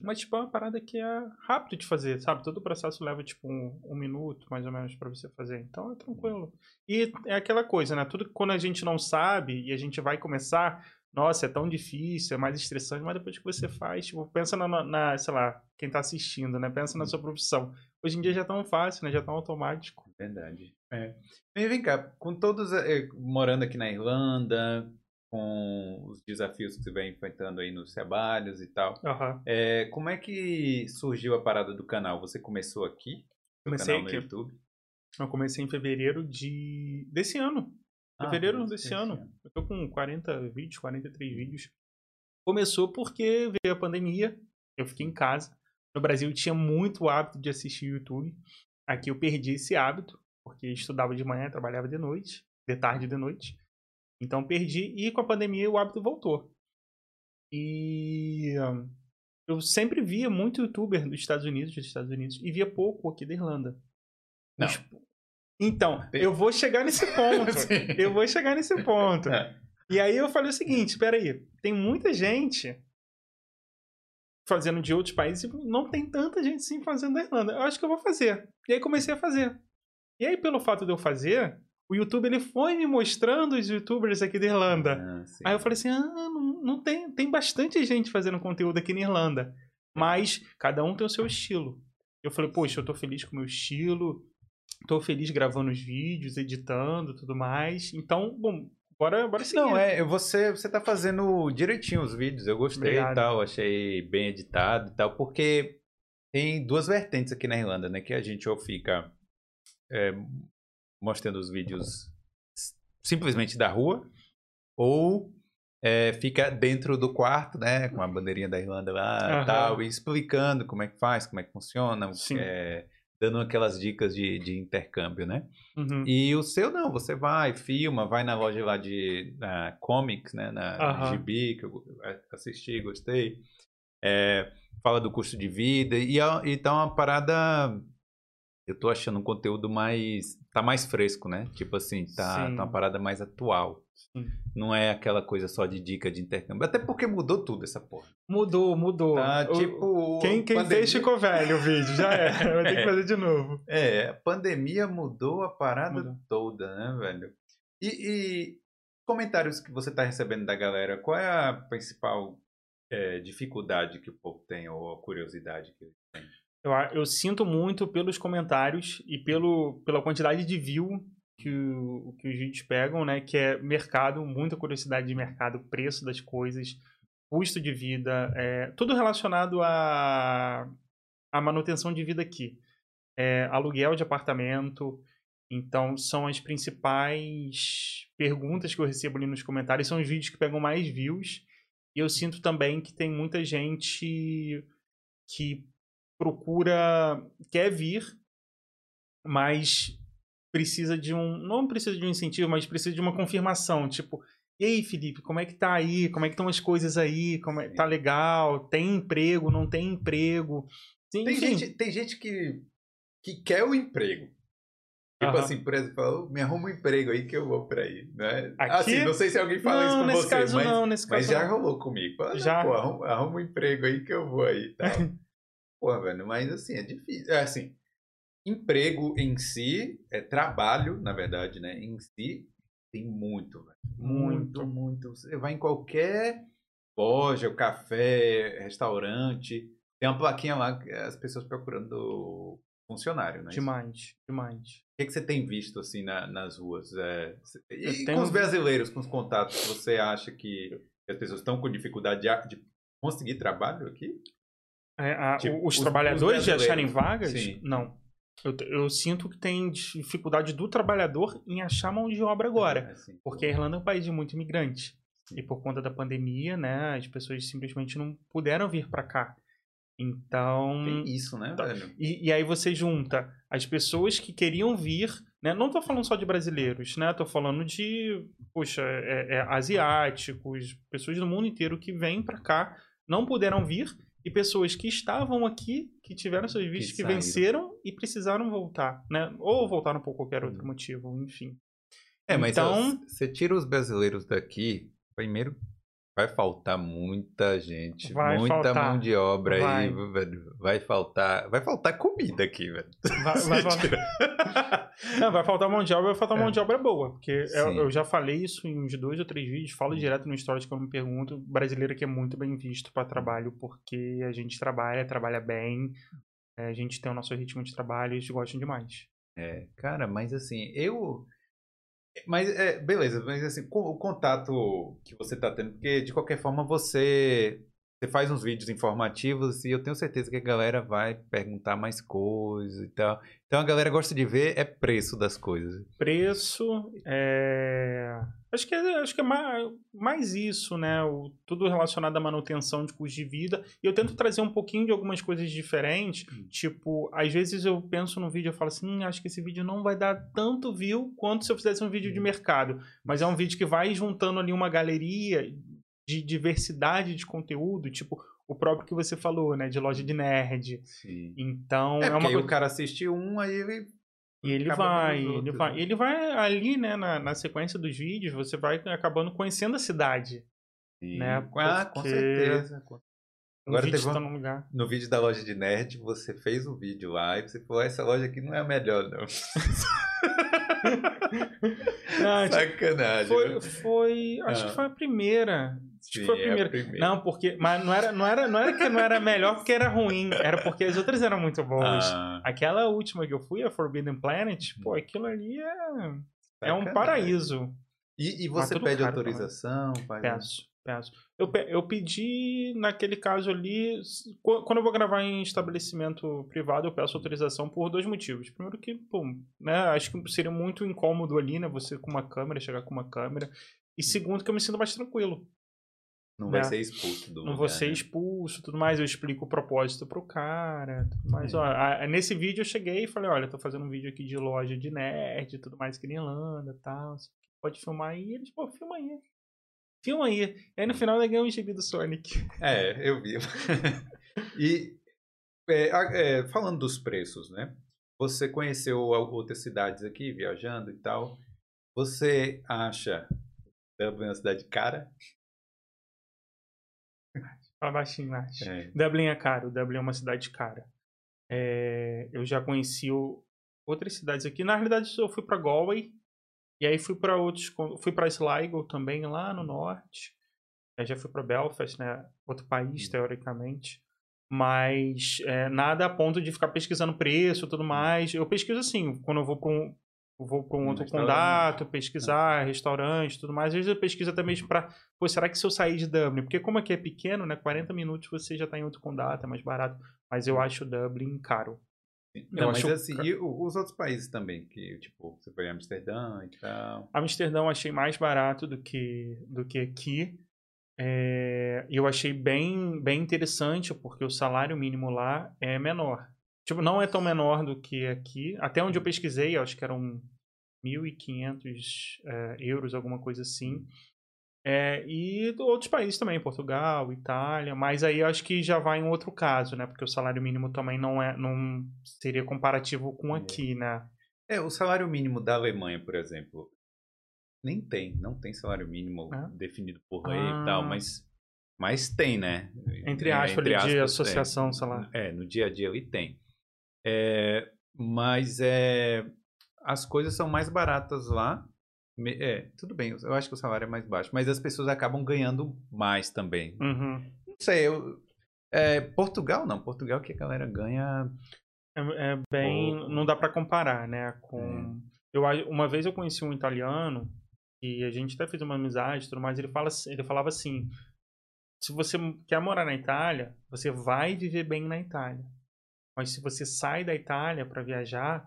Mas, tipo, é uma parada que é rápido de fazer, sabe? Todo o processo leva, tipo, um, um minuto, mais ou menos, pra você fazer. Então, é tranquilo. E é aquela coisa, né? Tudo que quando a gente não sabe e a gente vai começar, nossa, é tão difícil, é mais estressante, mas depois que você faz, tipo, pensa na, na sei lá, quem tá assistindo, né? Pensa na sua profissão. Hoje em dia já é tão fácil, né? Já é tão automático. Verdade. É. E vem cá, com todos eh, morando aqui na Irlanda, com os desafios que você vem enfrentando aí nos trabalhos e tal, Aham. é, como é que surgiu a parada do canal? Você começou aqui? Comecei canal aqui. no YouTube? Eu comecei em fevereiro de desse ano. Ah, Fevereiro desse- desse ano. ano. Eu tô com 40 vídeos, 43 vídeos. Começou porque veio a pandemia, eu fiquei em casa. No Brasil eu tinha muito hábito de assistir YouTube. Aqui eu perdi esse hábito, porque estudava de manhã, trabalhava de noite, de tarde e de noite. Então perdi e com a pandemia o hábito voltou. E eu sempre via muito youtuber dos Estados Unidos, dos Estados Unidos, e via pouco aqui da Irlanda. Não. Os- Então, eu vou chegar nesse ponto. *laughs* Sim. eu vou chegar nesse ponto. É. E aí eu falei o seguinte, espera aí, tem muita gente fazendo de outros países e não tem tanta gente assim fazendo da Irlanda. Eu acho que eu vou fazer. E aí comecei a fazer. E aí pelo fato de eu fazer, o YouTube ele foi me mostrando os youtubers aqui da Irlanda. Ah, sim. Aí eu falei assim, ah, não, não tem, tem bastante gente fazendo conteúdo aqui na Irlanda. Mas cada um tem o seu estilo. Eu falei, poxa, eu tô feliz com o meu estilo, tô feliz gravando os vídeos, editando tudo mais. Então, bom, bora, bora seguir. Não, é, você, você tá fazendo direitinho os vídeos, eu gostei Obrigado. e tal, achei bem editado e tal, porque tem duas vertentes aqui na Irlanda, né? Que a gente ou fica é, mostrando os vídeos simplesmente da rua, ou é, fica dentro do quarto, né? Com a bandeirinha da Irlanda lá e tal, e explicando como é que faz, como é que funciona, Sim. é, dando aquelas dicas de, de intercâmbio, né? Uhum. E o seu não, você vai, filma, vai na loja lá de na comics, né? Na. GB, que eu assisti, gostei. É, fala do custo de vida. E, é- e tá uma parada. Eu tô achando um conteúdo mais. Tá mais fresco, né? Tipo assim, tá, tá uma parada mais atual. Sim. Não é aquela coisa só de dica de intercâmbio. Até porque mudou tudo essa porra. Mudou, mudou. Tá, O- tipo. Quem, quem pandemia- fez ficou velho o vídeo, já é. *laughs* Vai ter que fazer de novo. É, a pandemia mudou a parada Mudou. toda, né, velho? E, e comentários que você tá recebendo da galera, qual é a principal é, dificuldade que o povo tem, ou a curiosidade que eles têm? Eu, a- eu sinto muito pelos comentários e pelo, pela quantidade de view que, o- que os vídeos pegam, né? Que é mercado, muita curiosidade de mercado, preço das coisas, custo de vida, é, tudo relacionado à, à manutenção de vida aqui. É, aluguel de apartamento. Então, são as principais perguntas que eu recebo ali nos comentários. São os vídeos que pegam mais views. E eu sinto também que tem muita gente que procura, quer vir, mas precisa de um, não precisa de um incentivo, mas precisa de uma confirmação, tipo, e aí, Felipe, como é que tá aí? Como é que estão as coisas aí? Como é, tá legal? Tem emprego? Não tem emprego? Sim, Tem enfim. gente, tem gente que, que quer o emprego. Tipo assim, por exemplo, fala, "Ô, me arruma um emprego aí que eu vou pra aí. Né? Aqui? Assim, não sei se alguém fala isso não, com nesse você, caso mas, não, nesse mas caso já não. rolou comigo. Fala, Já. Pô, arruma, arruma um emprego aí que eu vou aí e tal. *laughs* Pô, velho, mas assim, é difícil. É assim, emprego em si, é trabalho, na verdade, né? Em si, tem muito, velho. Muito, Muito. Você vai em qualquer loja, café, restaurante, tem uma plaquinha lá, é as pessoas procurando funcionário, né? Demais, demais. O que, que você tem visto assim na- nas ruas? É, e Eu com tenho- os brasileiros, com os contatos, você acha que as pessoas estão com dificuldade de, de conseguir trabalho aqui? É, a- Tipo, os, os- trabalhadores os de acharem vagas? Sim. Não. Eu, eu sinto que tem dificuldade do trabalhador em achar mão de obra agora. Assim, Porque a Irlanda é um país de muito imigrante. E por conta da pandemia, né, as pessoas simplesmente não puderam vir para cá. Então. tem isso, né, Tá. velho? E, e aí você junta as pessoas que queriam vir, né? Não tô falando só de brasileiros, né? Tô falando de, poxa, é- é asiáticos, pessoas do mundo inteiro que vêm para cá, não puderam vir, e pessoas que estavam aqui, que tiveram seus vistos, que, saíram. venceram e precisaram voltar, né? Ou voltaram por qualquer outro Uhum. motivo, enfim. É, mas Então- você tira os brasileiros daqui, primeiro vai faltar muita gente, Vai muita faltar. mão de obra Vai. aí, velho. Vai faltar, vai faltar comida aqui, velho. Vai, vai, *laughs* tira- Não, vai faltar mão de obra, vai faltar mão de obra boa. Porque eu, eu já falei isso em uns dois ou três vídeos, falo direto no stories que eu me pergunto. Brasileiro aqui é muito bem visto para trabalho, porque a gente trabalha, trabalha bem, é, a gente tem o nosso ritmo de trabalho e eles gostam demais. É, cara, mas assim, eu. Mas, é, beleza, mas assim, o contato que você tá tendo, porque de qualquer forma você. Você faz uns vídeos informativos e eu tenho certeza que a galera vai perguntar mais coisas e tal. Então a galera gosta de ver é preço das coisas. Preço, é... acho que é, acho que é mais, mais isso, né? O, tudo relacionado à manutenção de custo de vida. E eu tento trazer um pouquinho de algumas coisas diferentes. Hum. Tipo, às vezes eu penso no vídeo e falo assim, hum, acho que esse vídeo não vai dar tanto view quanto se eu fizesse um vídeo de Hum. mercado. Mas é um vídeo que vai juntando ali uma galeria de diversidade de conteúdo, tipo o próprio que você falou, né? De loja de nerd. Sim. Então, É, é, uma coisa... o cara assiste um, aí ele. E ele acaba vai, vendo os ele outros, vai, né? ele vai ali, né, na, na sequência dos vídeos, você vai acabando conhecendo a cidade. Né, Ah, com porque- certeza. Um Agora vídeo um- num lugar. No vídeo da loja de nerd, você fez um vídeo lá e você falou: essa loja aqui não é a melhor, não. *laughs* Não, Sacanagem. foi, né? foi. Acho Ah. que foi a primeira. Acho que Sim, foi a é a primeira. primeira. Não, porque. Mas não era, não, era, não era que não era melhor porque era ruim. Era porque as outras eram muito boas. Ah, Aquela última que eu fui, a Forbidden Planet, pô, aquilo ali é, é um paraíso. E, e você pede autorização? Peço, peço. Eu, pe- eu pedi, naquele caso ali, quando eu vou gravar em estabelecimento privado, eu peço autorização por dois motivos. Primeiro que, pô, né, acho que seria muito incômodo ali, né, você com uma câmera, chegar com uma câmera. E segundo que eu me sinto mais tranquilo. Não vai É. ser expulso do Não lugar, vou ser né? expulso, tudo mais. Eu explico o propósito pro cara, tudo mais. É. Ó, a- nesse vídeo eu cheguei e falei, olha, tô fazendo um vídeo aqui de loja de nerd, tudo mais na Irlanda, tal. Pode filmar aí? E Eles, pô, filma aí. Filma aí. E aí no final eu ganhei um gibi do Sonic. É, eu vi. *laughs* e é, é, falando dos preços, né? Você conheceu outras cidades aqui, viajando e tal. Você acha Dublin uma cidade cara? Fala baixinho, acho. É. Dublin é caro, Dublin é uma cidade cara. É, eu já conheci o- outras cidades aqui. Na realidade, eu fui pra Galway. E aí fui pra outros. Fui pra Sligo também, lá no norte. Eu já fui pra Belfast, né? Outro país, teoricamente. Mas é, nada a ponto de ficar pesquisando preço e tudo mais. Eu pesquiso assim, quando eu vou pra um. Vou para um outro restaurante. condato, pesquisar, restaurante, tudo mais. Às vezes eu pesquiso até mesmo para pô, será que se eu sair de Dublin? Porque como aqui é pequeno, né? 40 minutos você já tá em outro condado, é mais barato. Mas eu acho Dublin caro. Não, Eu mas acho assim, e os outros países também, que tipo, você foi em Amsterdã e tal. Amsterdã eu achei mais barato do que, do que aqui. É, eu achei bem, bem interessante, porque o salário mínimo lá é menor. Tipo, não é tão menor do que aqui. Até onde eu pesquisei, eu acho que eram 1.500 é, euros, alguma coisa assim. É, e outros países também, Portugal, Itália, mas aí eu acho que já vai em outro caso, né? Porque o salário mínimo também não é, não seria comparativo com É. aqui, né? É, o salário mínimo da Alemanha, por exemplo, nem tem, não tem salário mínimo Ah. definido por lei Ah. e tal, mas, mas tem, né? Entre É, aspas, de aspas, associação, é. sei lá. É, no dia a dia ele tem. É, mas é, as coisas são mais baratas lá. É, tudo bem, eu acho que o salário é mais baixo, mas as pessoas acabam ganhando mais também. Uhum. Não sei, eu, é, Portugal não, Portugal que a galera ganha É, é bem. Não dá pra comparar, né? Com. É. Eu, uma vez eu conheci um italiano e a gente até fez uma amizade e tudo mais. Ele, fala, assim- ele falava assim: se você quer morar na Itália, você vai viver bem na Itália. Mas se você sai da Itália pra viajar,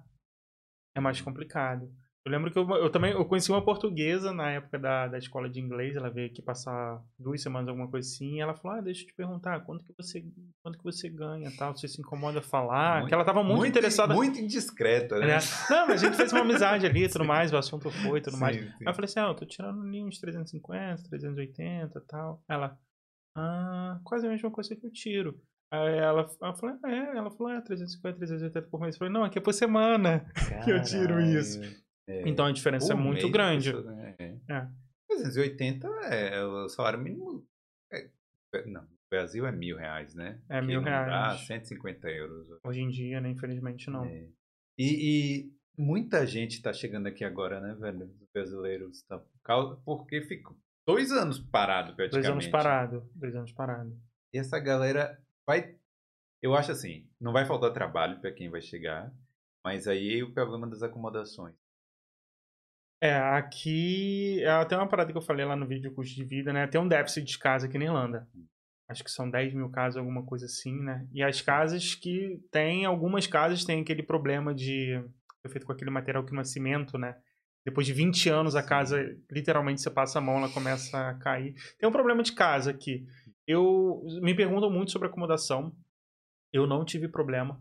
é mais complicado. Eu lembro que eu, eu também eu conheci uma portuguesa na época da, da escola de inglês. Ela veio aqui passar duas semanas, alguma coisa assim. E ela falou: Ah, deixa eu te perguntar, quanto que você, quanto que você ganha tal? Você se incomoda falar? Muito- que ela tava muito, interessada. Muito indiscreta, né? né? Não, mas a gente fez uma amizade ali e tudo *laughs* mais, o assunto foi e tudo mais. Sim, sim. Aí eu falei assim, ah, eu tô tirando ali uns 350, 380 e tal. Ela, ah, quase a mesma coisa que eu tiro. Aí ela, ela falou, ah, é, ela falou, é, 350, 380 por mês. Eu falei, não, aqui é por semana. *laughs* que eu tiro isso. É. Então a diferença é muito grande. pessoa, né? É. É. 380 é o salário mínimo. é- é- não, no Brasil é mil reais, né? É Que mil dá reais. 150 euros. Hoje em dia, né, infelizmente não. É. E, e muita gente tá chegando aqui agora, né, velho? Os brasileiros. Tá, por causa- porque ficou dois anos parado praticamente. Dois anos parado, dois anos parado. E essa galera vai. Eu acho assim, não vai faltar trabalho para quem vai chegar, mas aí o problema das acomodações. É, aqui. É até uma parada que eu falei lá no vídeo custo de vida, né? Tem um déficit de casa aqui na Irlanda. Acho que são 10 mil casas, alguma coisa assim, né? E as casas que tem, algumas casas têm aquele problema de. Foi feito com aquele material que não é cimento, né? Depois de 20 anos, a casa, literalmente, você passa a mão, ela começa a cair. Tem um problema de casa aqui. Eu. Me perguntam muito sobre acomodação. Eu não tive problema.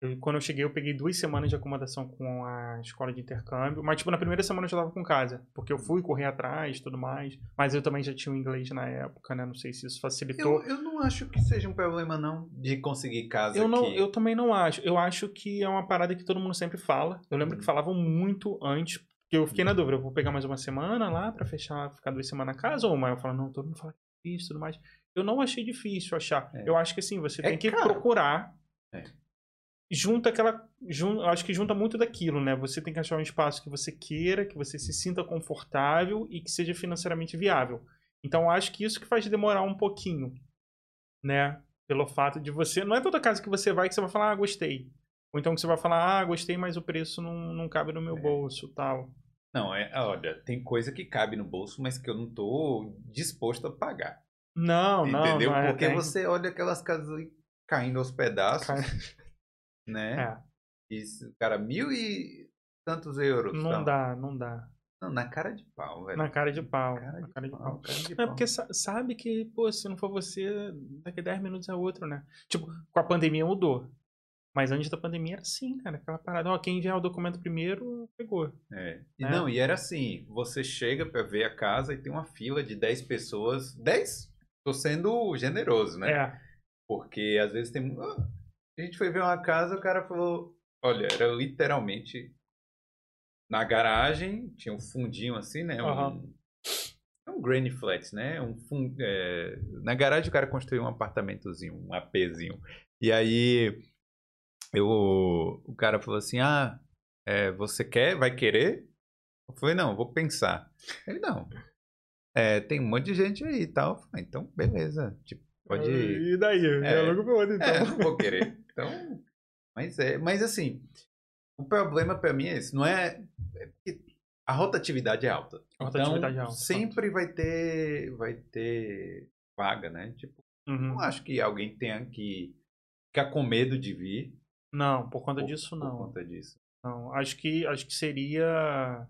Eu- quando eu cheguei, eu peguei duas semanas de acomodação com a escola de intercâmbio. Mas, tipo, na primeira semana eu já tava com casa. Porque eu fui correr atrás e tudo mais. Mas eu também já tinha o inglês na época, né? Não sei se isso facilitou. Eu, eu não acho que seja um problema, não, de conseguir casa Eu, não, aqui. eu também não acho. Eu acho que é uma parada que todo mundo sempre fala. Eu lembro Uhum. que falavam muito antes. Porque eu fiquei na dúvida. Eu vou pegar mais uma semana lá pra fechar, ficar duas semanas na casa. Ou uma. Eu falo, não, todo mundo fala que é difícil e tudo mais. Eu não achei difícil achar. É. Eu acho que assim, você É tem que caro. procurar. É. junta aquela. Jun, acho que junta muito daquilo, né? Você tem que achar um espaço que você queira, que você se sinta confortável e que seja financeiramente viável. Então acho que isso que faz demorar um pouquinho, né? Pelo fato de você. Não é toda casa que você vai que você vai falar, ah, gostei. Ou então que você vai falar, ah, gostei, mas o preço não, não cabe no meu É. bolso tal. Não, é, olha, tem coisa que cabe no bolso, mas que eu não tô disposto a pagar. Não, não. entendeu? não é, Porque tem- você olha aquelas casas caindo aos pedaços, Cara, *laughs* né? É, Isso, cara, mil e tantos euros. não tal. dá, não dá. Não, na cara de pau, velho. Na cara de pau. Cara na de cara de pau, pau. cara de é pau. porque sa- sabe que, pô, se não for você, daqui a 10 minutos é outro, né? Tipo, com a pandemia mudou. Mas antes da pandemia era assim, cara. Aquela parada, ó, quem enviar o documento primeiro, pegou. É. Né? não, e era assim, você chega pra ver a casa e tem uma fila de 10 pessoas. 10? Tô sendo generoso, né? É, Porque às vezes tem. Ah, A gente foi ver uma casa, o cara falou. Olha, era literalmente na garagem, tinha um fundinho assim, né? Um, é um granny flat, né? Um fun- é, Na garagem o cara construiu um apartamentozinho, um APzinho. E aí eu, o cara falou assim: Ah, é, você quer? Vai querer? Eu falei, não, vou pensar. Ele, não. É, tem um monte de gente aí e tal. Eu falei, então, beleza. Tipo, pode ir. E daí? É, logo outro, então. É, não vou querer. Então, mas é, mas assim, o problema pra mim é esse, não é, é a rotatividade é alta. A rotatividade então, é alta, sempre vai ter vai ter vaga, né? Tipo, Uhum. não acho que alguém tenha que ficar com medo de vir Não, por conta por, disso, por não. conta disso. Não, acho que, acho que seria.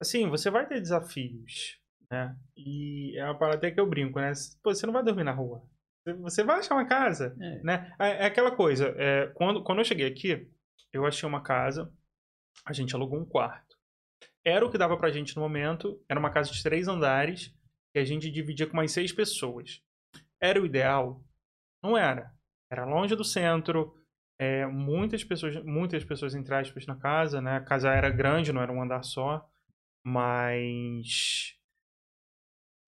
Assim, você vai ter desafios, né? E é uma parada até que eu brinco, né? Pô, você não vai dormir na rua. Você- vai achar uma casa, É. né? É, é aquela coisa, é, quando, quando eu cheguei aqui, eu achei uma casa, a gente alugou um quarto. Era o que dava pra gente no momento, era uma casa de três andares, que a gente dividia com mais seis pessoas. Era o ideal? Não era. Era longe do centro, é, muitas pessoas, muitas pessoas entre aspas na casa, né? A casa era grande, não era um andar só, mas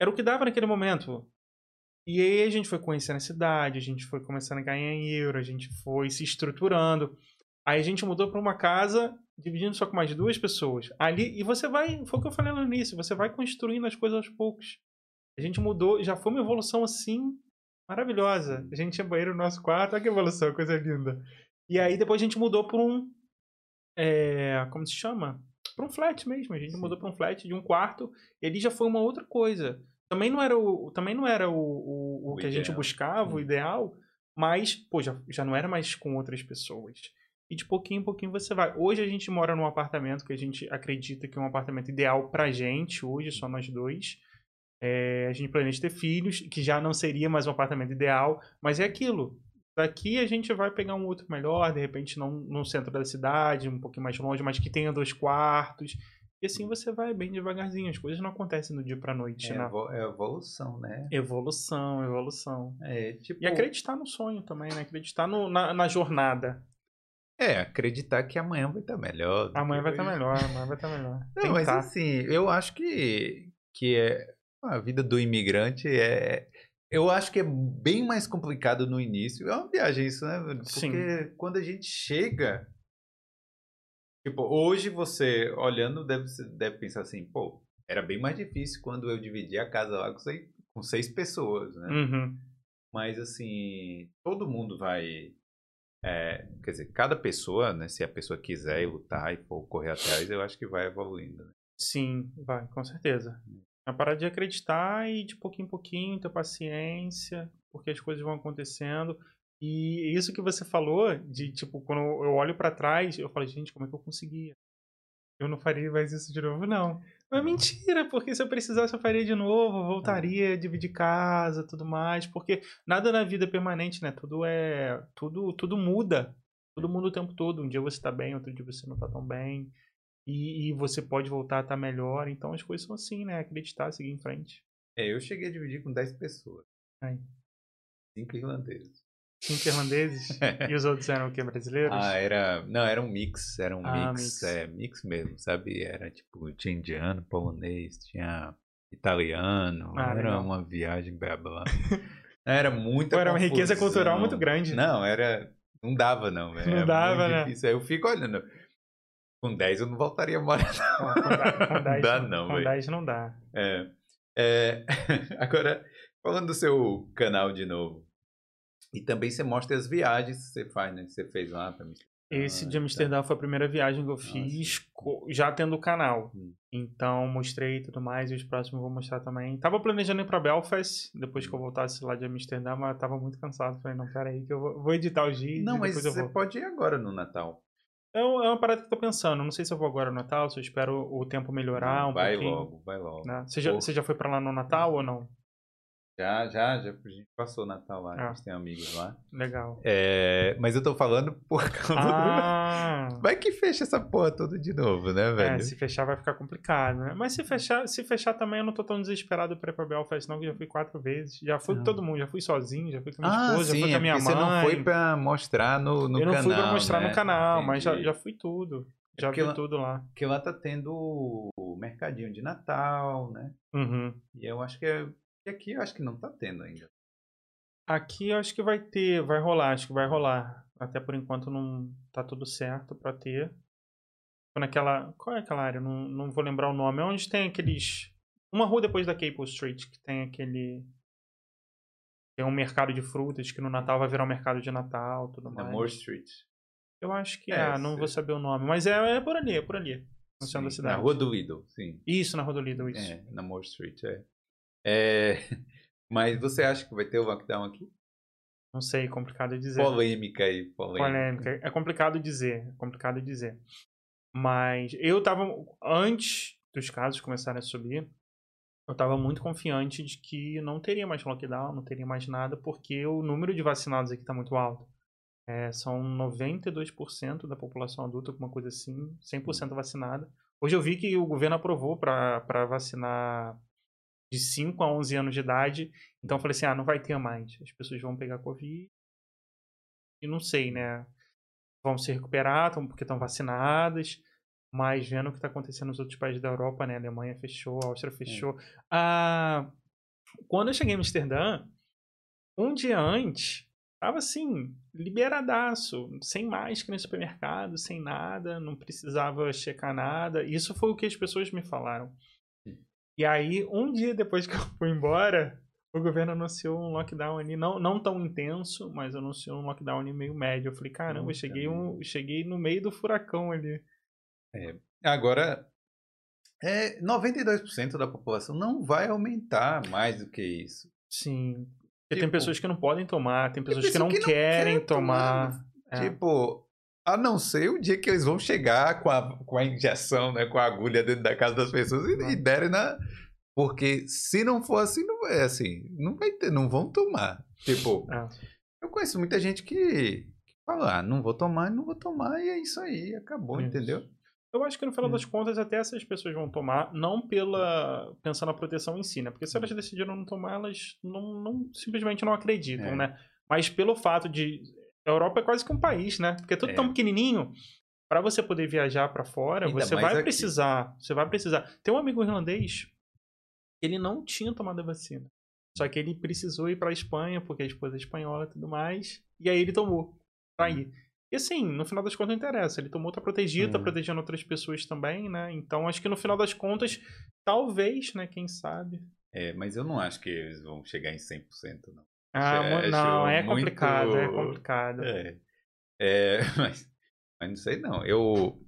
era o que dava naquele momento. E aí a gente foi conhecendo a cidade, a gente foi começando a ganhar euro, a gente foi se estruturando. Aí a gente mudou para uma casa dividindo só com mais duas pessoas. Ali e você vai, foi o que eu falei no início, você vai construindo as coisas aos poucos. A gente mudou, já foi uma evolução assim maravilhosa. A gente tinha banheiro no nosso quarto, olha que evolução, coisa linda. E aí depois a gente mudou para um é, como se chama? Para um flat mesmo. A gente Sim. mudou para um flat de um quarto. E ali já foi uma outra coisa. Também não era o, também não era o, o, o O que a gente ideal. buscava, o Hum. ideal, mas, pô, já, já não era mais com outras pessoas. E de pouquinho em pouquinho você vai. Hoje a gente mora num apartamento que a gente acredita que é um apartamento ideal pra gente, hoje, só nós dois. É, a gente planeja ter filhos, que já não seria mais um apartamento ideal, mas é aquilo. Daqui a gente vai pegar um outro melhor, de repente não no centro da cidade, um pouquinho mais longe, mas que tenha dois quartos. E assim você vai bem devagarzinho. As coisas não acontecem do dia pra noite, É, né? é evolução, né? Evolução, evolução. É, tipo, E acreditar no sonho também, né? Acreditar no- na, na jornada. é, acreditar que amanhã vai estar melhor. do Amanhã vai estar hoje. melhor, amanhã vai estar melhor. Não, mas tá. assim, eu acho que, que é, a vida do imigrante é. Eu acho que é bem mais complicado no início. É uma viagem isso, né? Porque Sim. quando a gente chega. Tipo, hoje você olhando deve, deve pensar assim, pô, era bem mais difícil quando eu dividi a casa lá com seis, com seis pessoas, né? Uhum. Mas assim, todo mundo vai. é, quer dizer, cada pessoa, né? Se a pessoa quiser ir lutar e for correr atrás, eu acho que vai evoluindo. né? Sim, vai, com certeza. Parar de acreditar e de pouquinho em pouquinho ter paciência, porque as coisas vão acontecendo. E isso que você falou, de tipo, quando eu olho pra trás, eu falo, gente, como é que eu conseguia? Eu não faria mais isso de novo, não. Mas mentira, porque se eu precisasse eu faria de novo, voltaria a dividir casa, tudo mais, porque nada na vida é permanente, né? Tudo é, tudo, tudo muda. Tudo muda o tempo todo. Um dia você tá bem, outro dia você não tá tão bem. E, e você pode voltar a estar melhor. Então as coisas são assim, né? Acreditar, seguir em frente. É, eu cheguei a dividir com 10 pessoas. Aí. Cinco irlandeses. Cinco irlandeses *laughs* e os outros eram o quê? Brasileiros? Ah, era. Não, era um mix. Era um Ah, mix, mix. É, mix mesmo, sabe? Era tipo, tinha indiano, polonês, tinha italiano. Ah, era legal. uma viagem blá. *laughs* Era muita Pô, era uma riqueza cultural muito grande. Não, era. Não dava, não, velho. *laughs* Não É dava, muito né? difícil. Aí eu fico olhando. Com 10 eu não voltaria a morar. Ó, com da- com *laughs* 10 dá não, Com velho. 10 não dá. É. É, *laughs* Agora, falando do seu canal de novo. E também você mostra as viagens que você faz, né? Que você fez lá pra mim. Esse de. Amsterdã foi a primeira viagem que eu Nossa. fiz co- já tendo o canal. Hum. Então mostrei tudo mais e os próximos eu vou mostrar também. Tava planejando ir pra Belfast depois Hum. que eu voltasse lá de Amsterdã, mas tava muito cansado. Falei, não, pera aí que eu vou, vou editar os vídeos Não, mas você vou. pode ir agora no Natal. É é uma parada que eu tô pensando. Não sei se eu vou agora no Natal, se eu espero o tempo melhorar um vai pouquinho. logo, vai logo. né? Você, já, você já foi pra lá no Natal ou não? Já, já, já a gente passou o Natal lá, Ah. a gente tem amigos lá. Legal. É, mas eu tô falando por *laughs* causa Ah, do... Vai que fecha essa porra toda de novo, né, velho? é, se fechar vai ficar complicado, né? Mas se fechar, se fechar também eu não tô tão desesperado pra ir pra Belfast, não, que já fui quatro vezes. Já fui com Ah. todo mundo, já fui sozinho, já fui com a minha Ah, esposa, sim, já fui com é a minha porque mãe. você não foi pra mostrar no, no eu não canal, fui pra mostrar né? no canal, mas já, Entendi. já fui tudo. É Já vi lá- tudo lá. Porque lá tá tendo o mercadinho de Natal, né? Uhum. E eu acho que é... E aqui eu acho que não tá tendo ainda. Aqui eu acho que vai ter, vai rolar, acho que vai rolar. Até por enquanto não tá tudo certo pra ter. Naquela. Qual é aquela área? Não, não vou lembrar o nome. É onde tem aqueles. Uma rua depois da Capel Street, que tem aquele. Tem um mercado de frutas que no Natal vai virar um mercado de Natal tudo Na mais. Moore Street. Eu acho que É, é, não sei. vou saber o nome. Mas é, é por ali, é por ali. No centro da Sim, cidade. Na Rua do Lidl, sim. Isso, na Rua do Lidl, isso. É, na Moore Street, é. É, *laughs* Mas você acha que vai ter o lockdown aqui? Não sei, complicado dizer. Polêmica aí, polêmica. polêmica. É complicado dizer, é complicado dizer. Mas eu tava antes dos casos começarem a subir, eu tava muito confiante de que não teria mais lockdown, não teria mais nada, porque o número de vacinados aqui tá muito alto. É, são 92% da população adulta, alguma coisa assim, 100% vacinada. Hoje eu vi que o governo aprovou para vacinar de 5 a 11 anos de idade. Então eu falei assim, ah, não vai ter mais. As pessoas vão pegar Covid. E não sei, né? Vão se recuperar, tão, porque estão vacinadas. Mas vendo o que está acontecendo nos outros países da Europa, né? A Alemanha fechou, a Áustria fechou. Ah, quando eu cheguei em Amsterdã, um dia antes, tava assim, liberadaço, sem máscara no supermercado, sem nada, não precisava checar nada. Isso foi o que as pessoas me falaram. E aí, um dia depois que eu *laughs* fui embora, o governo anunciou um lockdown ali, não, não tão intenso, mas anunciou um lockdown ali meio médio. Eu falei, caramba, eu cheguei, um, cheguei no meio do furacão ali. Agora, é, 92% da população não vai aumentar mais do que isso. Sim. Porque tem Tipo, pessoas que não podem tomar, tem pessoas que pessoa não que não querem quer tomar. tomar. É. Tipo, a não ser o dia que eles vão chegar com a, com a injeção, né, com a agulha dentro da casa das pessoas e, e derem na. Porque se não for assim, não vai assim, não vai ter, não vão tomar. Tipo, É. eu conheço muita gente que, que fala, ah, não vou tomar, não vou tomar, e é isso aí, acabou, entendeu? Eu acho que no final Hum. das contas até essas pessoas vão tomar, não pela pensando na proteção em si, né? Porque se elas decidiram não tomar, elas não, não- simplesmente não acreditam, É. né? Mas pelo fato de a Europa é quase que um país, né? Porque é tudo É. tão pequenininho. Para você poder viajar para fora, Ainda você vai aqui. precisar, você vai precisar. Tem um amigo irlandês, ele não tinha tomado a vacina. Só que ele precisou ir para Espanha porque a esposa é espanhola e tudo mais, e aí ele tomou pra ir. E assim, no final das contas não interessa. Ele tomou, tá protegido, tá Hum. protegendo outras pessoas também, né? Então acho que no final das contas, talvez, né? Quem sabe. É, mas eu não acho que eles vão chegar em 100%, não. Ah, mo- não, acho é muito- complicado, é complicado. É. É, *laughs* mas, mas não sei não. Eu,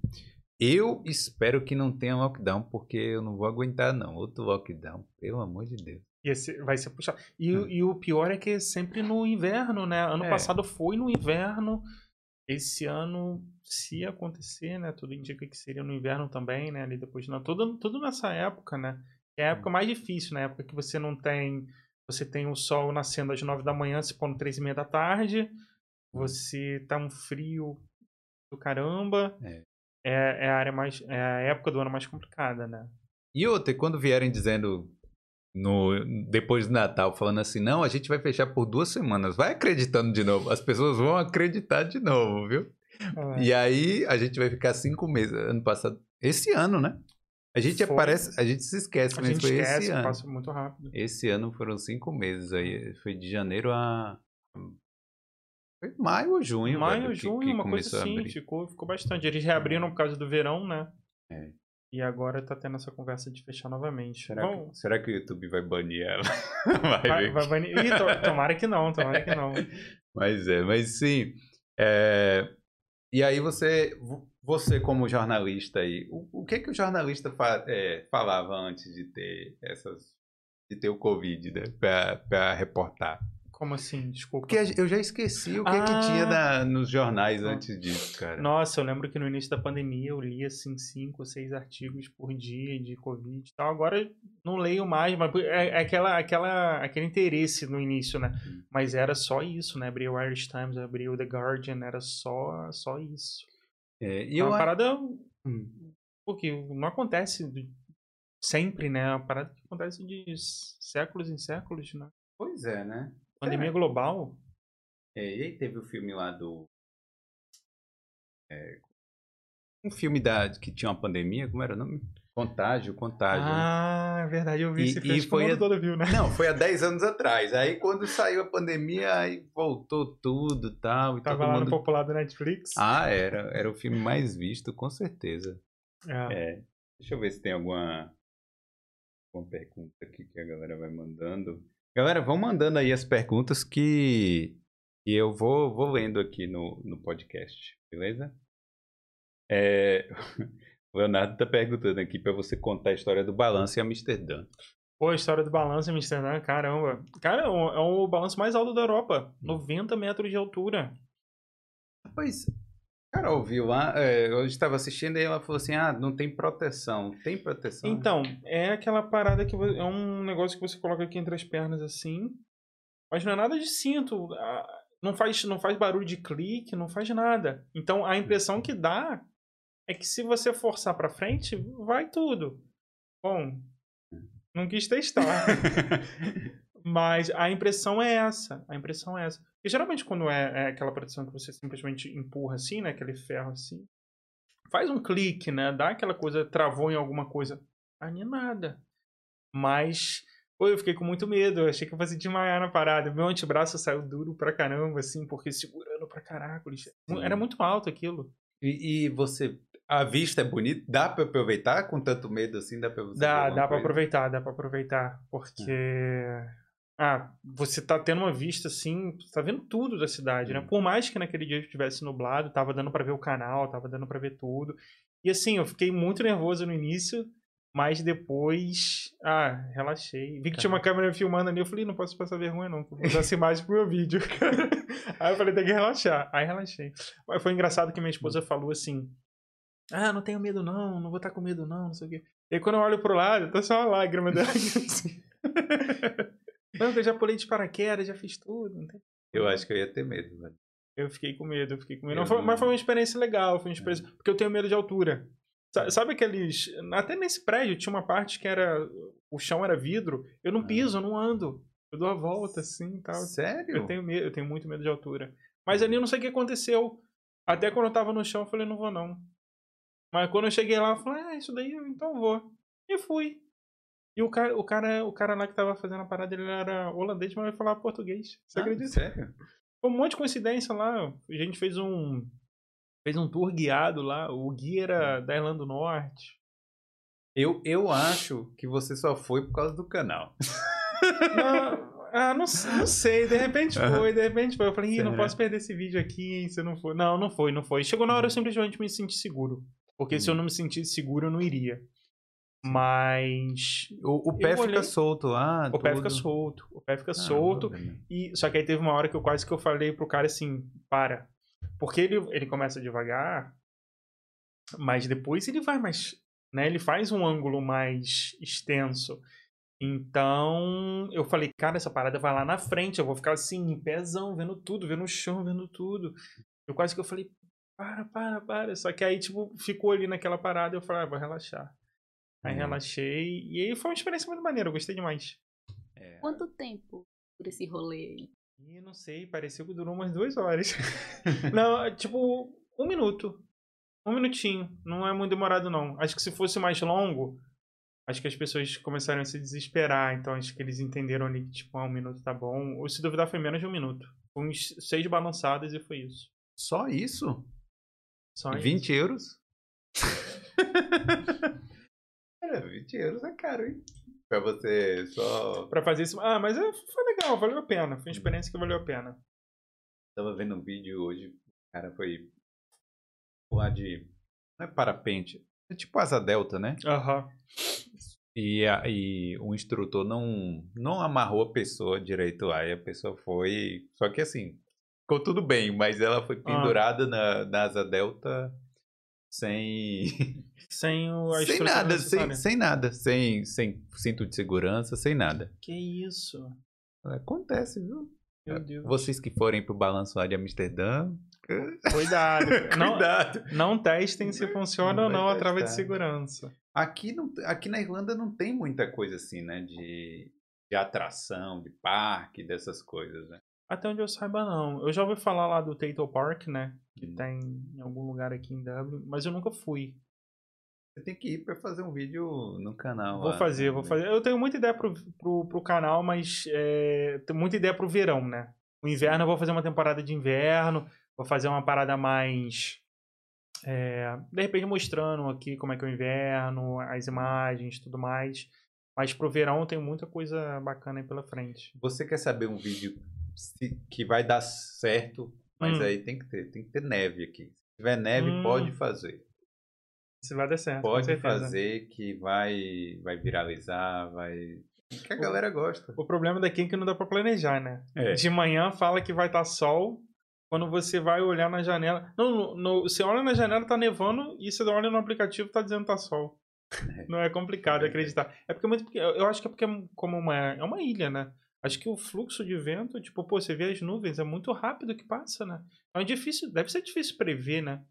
eu espero que não tenha lockdown, porque eu não vou aguentar, não. Outro lockdown, pelo amor de Deus. E esse vai ser puxado. E, o- Hum. e o pior é que é sempre no inverno, né? Ano É. passado foi no inverno. Esse ano, se acontecer, né? Tudo indica que seria no inverno também, né? Ali depois de. Tudo, tudo nessa época, né? É a época mais difícil, né? A época que você não tem. Você tem o sol nascendo às nove da manhã, se pondo três e meia da tarde. Você tá um frio do caramba. É. É, é a área mais. É a época do ano mais complicada, né? E outra, quando vierem dizendo no, depois do Natal, falando assim, não, a gente vai fechar por duas semanas, vai acreditando de novo. As pessoas vão acreditar de novo, viu? É. E aí a gente vai ficar cinco meses. Ano passado. Esse ano, né? A gente Foi. aparece, a gente se esquece, A mas gente foi esquece, esse ano. passa muito rápido. Esse ano foram cinco meses aí. Foi de janeiro a. Foi maio ou junho? Maio, que- junho, que uma coisa assim. Ficou, ficou bastante. Eles reabriram por causa do verão, né? É. E agora tá tendo essa conversa de fechar novamente. Será, Bom, que, será que o YouTube vai banir ela? *laughs* vai, vai, vai banir. Ih, to- tomara que não, tomara que não. *laughs* Mas é, mas sim. é, E aí você, você como jornalista aí, o, o que que o jornalista fa- é, falava antes de ter essas, de ter o Covid, né, pra reportar? Como assim? Desculpa. Porque eu já esqueci o que que Ah. tinha na- nos jornais antes disso, cara. Nossa, eu lembro que no início da pandemia eu lia assim cinco ou seis artigos por dia de Covid e tal. Agora não leio mais, mas é, é aquela, aquela, aquele interesse no início, né? Hum. Mas era só isso, né? Abri o Irish Times, abri o The Guardian, era só, só isso. É, e É eu, uma a- parada Hum. porque não acontece sempre, né? É uma parada que acontece de séculos em séculos, né? Pois é, né? Pandemia global. É, e aí teve o filme lá do. é, um filme da, que tinha uma pandemia, como era o nome? Contágio, Contágio. né? Ah, é verdade, eu vi E- esse filme. foi o a- todo viu, né? Não, foi há *laughs* 10 anos atrás. Aí quando saiu a pandemia, aí voltou tudo e tal. E Tava todo lá mundo... no popular do Netflix. Ah, era. Era o filme mais visto, com certeza. É. É. Deixa eu ver se tem alguma, alguma pergunta aqui que a galera vai mandando. Galera, vão mandando aí as perguntas que, que eu vou, vou lendo aqui no, no podcast, beleza? É, *laughs* o Leonardo tá perguntando aqui para você contar a história do balanço em Amsterdã. Pô, a história do balanço em Amsterdã, caramba. Cara, é o, é o balanço mais alto da Europa. 90 metros de altura. Rapaz, a Carol viu lá, é, eu estava assistindo e ela falou assim: ah, não tem proteção. Tem proteção? Então, é aquela parada que é um negócio que você coloca aqui entre as pernas assim, mas não é nada de cinto. Não faz, não faz barulho de clique, não faz nada. Então a impressão que dá é que se você forçar pra frente, vai tudo. Bom, não quis testar. *laughs* Mas a impressão é essa. A impressão é essa. E geralmente quando é, é aquela proteção que você simplesmente empurra assim, né? Aquele ferro assim. Faz um clique, né? Dá aquela coisa, travou em alguma coisa. Nem nada. Mas, pô, eu fiquei com muito medo. Eu achei que eu fosse desmaiar na parada. Meu antebraço saiu duro pra caramba, assim, porque segurando pra caraca. Era muito alto aquilo. E, e você, a vista é bonita? Dá para aproveitar com tanto medo assim? Dá para Dá, dá pra coisa? aproveitar, dá pra aproveitar. Porque. Ah, você tá tendo uma vista assim, você tá vendo tudo da cidade, né? Por mais que naquele dia estivesse nublado, tava dando pra ver o canal, tava dando pra ver tudo. E assim, eu fiquei muito nervoso no início, mas depois, ah, relaxei. Vi que tinha uma câmera filmando ali, eu falei, não posso passar vergonha não, vou usar essa imagem pro meu vídeo. *laughs* Aí eu falei, tem que relaxar. Aí relaxei. Mas foi engraçado que minha esposa falou assim, ah, não tenho medo não, não vou estar com medo não, não sei o quê. E aí quando eu olho pro lado, tá só uma lágrima dela *laughs* assim. Não, eu já pulei de paraquedas, já fiz tudo. Eu acho que eu ia ter medo, velho. Eu fiquei com medo, eu fiquei com medo. Não foi- Mas foi uma experiência legal, foi uma experiência. Porque eu tenho medo de altura. Sa- Sabe aqueles. Até nesse prédio tinha uma parte que era. O chão era vidro. Eu não Ah. piso, eu não ando. Eu dou a volta assim e tal. Sério? Eu tenho medo, eu tenho muito medo de altura. Mas ali eu não sei o que aconteceu. Até quando eu tava no chão, eu falei, não vou não. Mas quando eu cheguei lá, eu falei, ah, isso daí, então vou. E fui. E o cara, o cara, o cara lá que tava fazendo a parada, ele era holandês, mas ele falava português. Você Ah, acredita? Sério? Foi um monte de coincidência lá. A gente fez um. Fez um tour guiado lá. O guia era da Irlanda do Norte. Eu, eu acho que você só foi por causa do canal. Não, ah, não, não sei. De repente foi, de repente foi. Eu falei, Ih, não posso perder esse vídeo aqui, hein, se não for. Não, não foi, não foi. Chegou na hora eu simplesmente me senti seguro. Porque se eu não me sentisse seguro, eu não iria. Mas. O, o pé Eu fica olhei- solto lá. O pé fica tudo. solto. O pé fica Ah, solto. E, só que aí teve uma hora que eu quase que eu falei pro cara assim, para. Porque ele, ele começa devagar, mas depois ele vai mais, né? Ele faz um ângulo mais extenso. Então, eu falei, cara, essa parada vai lá na frente, eu vou ficar assim, em pezão, vendo tudo, vendo o chão, vendo tudo. Eu quase que eu falei, para, para, para. Só que aí, tipo, ficou ali naquela parada, eu falei, ah, vou relaxar. Aí Hum. relaxei, e aí foi uma experiência muito maneira, eu gostei demais. É. Quanto tempo por esse rolê aí? E não sei, pareceu que durou umas duas horas. *laughs* não, tipo, um minuto. Um minutinho. Não é muito demorado, não. Acho que se fosse mais longo, acho que as pessoas começaram a se desesperar. Então acho que eles entenderam ali que, tipo, ah, um minuto tá bom. Ou se duvidar, foi menos de um minuto. uns seis balançadas e foi isso. Só isso? Só 20 isso. euros? *laughs* Cara, 20 euros é caro, hein? Pra você só. Pra fazer isso. Ah, mas é- foi legal, valeu a pena. Foi uma experiência que valeu a pena. Tava vendo um vídeo hoje, o cara foi lá de. Não é parapente, é tipo asa delta, né? Aham. E, a- e o instrutor não, não amarrou a pessoa direito lá. E a pessoa foi. Só que assim, ficou tudo bem, mas ela foi pendurada na, na asa delta sem. *laughs* Sem o a sem nada, sem, sem nada. Sem, sem cinto de segurança, sem nada. Que isso? Acontece, viu? Meu Deus. Vocês que forem pro balanço lá de Amsterdã, *laughs* Cuidado. Não, cuidado. não testem se funciona ou Não não vai a trava de segurança. Aqui, não, aqui na Irlanda não tem muita coisa assim, né? De, de atração, de parque, dessas coisas, né? Até onde eu saiba, não. Eu já ouvi falar lá do Tato Park, né? Que Hum. tem em algum lugar aqui em Dublin, mas eu nunca fui. Você tem que ir pra fazer um vídeo no canal. Vou lá, fazer, né? vou fazer. Eu tenho muita ideia pro, pro, pro canal, mas é, tenho muita ideia pro verão, né? O inverno eu vou fazer uma temporada de inverno, vou fazer uma parada mais. é, de repente mostrando aqui como é que é o inverno, as imagens tudo mais. Mas pro verão tem muita coisa bacana aí pela frente. Você quer saber um vídeo que vai dar certo, mas Hum. aí tem que ter, tem que ter neve aqui. Se tiver neve, Hum. pode fazer. Se vai dar certo. Pode fazer que vai, vai viralizar, vai. Que a galera gosta. O problema daqui é que não dá pra planejar, né? É. De manhã fala que vai estar sol. Quando você vai olhar na janela. Não, no, no- você olha na janela, tá nevando, e você olha no aplicativo tá dizendo que tá sol. *laughs* Não é complicado É. acreditar. É porque é muito. Eu eu acho que é porque é como uma, é uma ilha, né? Acho que o fluxo de vento, tipo, pô, você vê as nuvens, é muito rápido que passa, né? Então é difícil, deve ser difícil prever, né?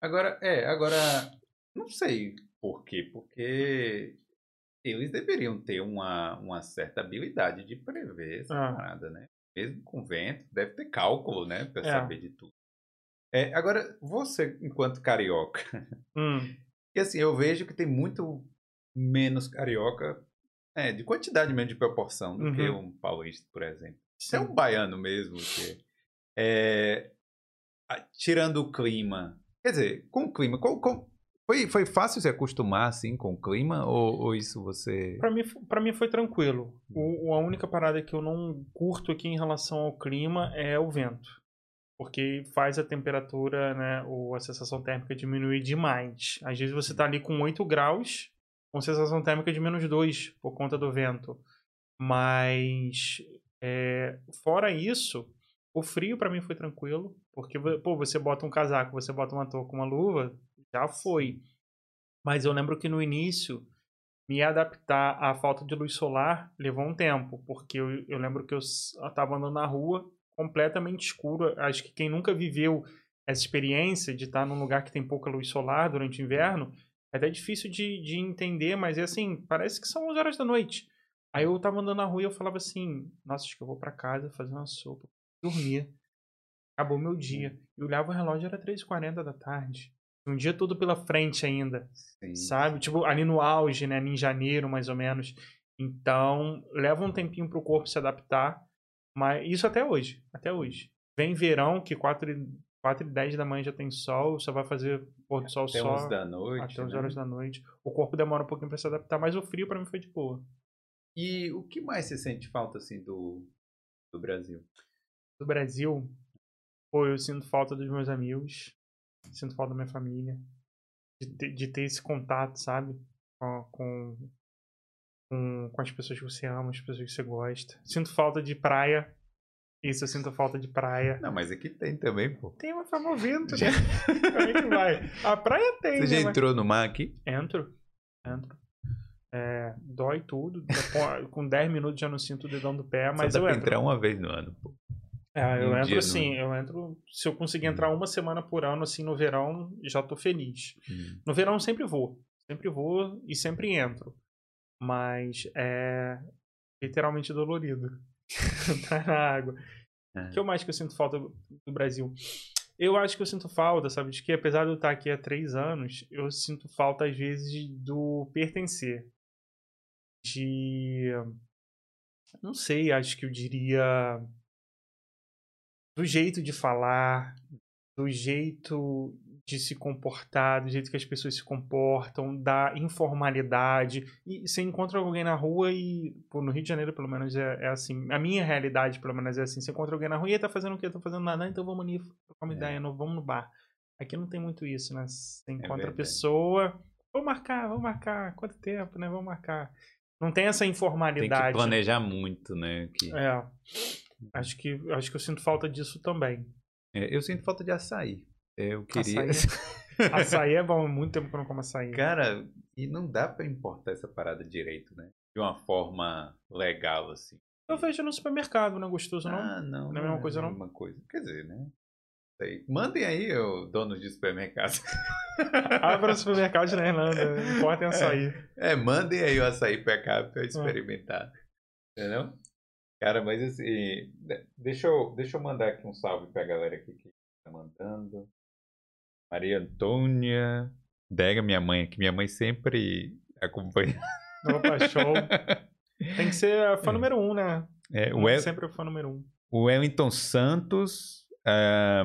Agora, é, agora, não sei por quê, porque eles deveriam ter uma, uma certa habilidade de prever essa Ah. parada, né? Mesmo com vento, deve ter cálculo, né, pra É. saber de tudo. É, agora, você, enquanto carioca, Hum, *laughs* e assim, eu vejo que tem muito menos carioca, é, de quantidade mesmo de proporção, do que Uhum. um paulista, por exemplo. Você é um baiano mesmo, que é, tirando o clima. Quer dizer, com o clima, qual- qual- foi, foi fácil se acostumar assim com o clima ou, ou isso você. Pra mim, pra mim foi tranquilo. O, a única parada que eu não curto aqui em relação ao clima é o vento. Porque faz a temperatura, né, ou a sensação térmica diminuir demais. Às vezes você tá ali com 8 graus, com sensação térmica de menos 2 por conta do vento. Mas, é, fora isso, o frio pra mim foi tranquilo. Porque, pô, você bota um casaco, você bota uma touca, uma luva, já foi. Mas eu lembro que no início, me adaptar à falta de luz solar levou um tempo, porque eu, eu lembro que eu estava andando na rua completamente escuro. Acho que quem nunca viveu essa experiência de estar num lugar que tem pouca luz solar durante o inverno, é até difícil de, de entender, mas é assim, parece que são 11 horas da noite. Aí eu tava andando na rua e eu falava assim, nossa, acho que eu vou para casa fazer uma sopa, dormir. Acabou meu dia. E olhava o relógio, era 3h40 da tarde. Um dia todo pela frente ainda Sim. sabe? Tipo, ali no auge, né? Em janeiro, mais ou menos. Então, leva um tempinho pro corpo se adaptar. Mas isso até hoje. Até hoje. Vem verão, que 4 e, 4 e 10 da manhã já tem sol. Você vai fazer pôr do sol Até só 11 da noite. até 11 né? horas da noite. O corpo demora um pouquinho pra se adaptar, mas o frio pra mim foi de boa. E o que mais você sente falta assim do, do Brasil? Do Brasil, pô, eu sinto falta dos meus amigos. Sinto falta da minha família. De ter, de ter esse contato, sabe? Com, com, com as pessoas que você ama, as pessoas que você gosta. Sinto falta de praia. Isso, eu sinto falta de praia. Não, mas aqui tem também, pô. Tem uma famovento, né? *laughs* Como é que vai? A praia tem, Você já né? Mas- entrou no mar aqui? Entro. Entro. É, dói tudo. *laughs* Com- Com 10 minutos já não sinto o dedão do pé, mas Só dá eu pra entro. entrar uma vez no ano, pô. É, eu Um entro dia no- assim, eu entro. Se eu conseguir entrar uma semana por ano, assim, no verão, já tô feliz. No verão eu sempre vou. Sempre vou e sempre entro. Mas é literalmente dolorido. Entrar *laughs* na água. É. O que eu mais que eu sinto falta do Brasil? Eu acho que eu sinto falta, sabe? De que apesar de eu estar aqui há três anos, eu sinto falta às vezes do pertencer. De. Não sei, acho que eu diria. do jeito de falar, do jeito de se comportar, do jeito que as pessoas se comportam, da informalidade. E você encontra alguém na rua e, pô, no Rio de Janeiro, pelo menos, é, é, assim. A minha realidade, pelo menos, é assim. Você encontra alguém na rua e tá fazendo o quê? Tá fazendo nada, então vamos ali trocar uma É. ideia, não, vamos no bar. Aqui não tem muito isso, né? Você encontra a verdade. pessoa, vamos marcar, vamos marcar, quanto tempo, né? Vamos marcar. Não tem essa Tem informalidade. que planejar muito, né? Que... É. Acho que, acho que eu sinto falta disso também. É, eu sinto falta de açaí. Eu queria. Açaí é *laughs* bom, há muito tempo que eu não como açaí. Cara, e não dá pra importar essa parada direito, né? De uma forma legal, assim. Eu vejo no supermercado, não é gostoso, não? Ah, não. Não é a mesma coisa, a não? mesma coisa. Quer dizer, né? Sei. Mandem aí, ô, donos de supermercado. *laughs* Abra o supermercado na Irlanda, importem açaí. É, mandem aí o açaí pra cá pra eu experimentar. Entendeu? Cara, mas assim, de- deixa eu, deixa eu mandar aqui um salve pra galera aqui que tá mandando. Maria Antônia, Dega, minha mãe aqui. Minha mãe sempre acompanha. Opa, show. *laughs* Tem que ser a fã número um, né? É, o, El- Sempre o fã número um. o Wellington Santos, ah,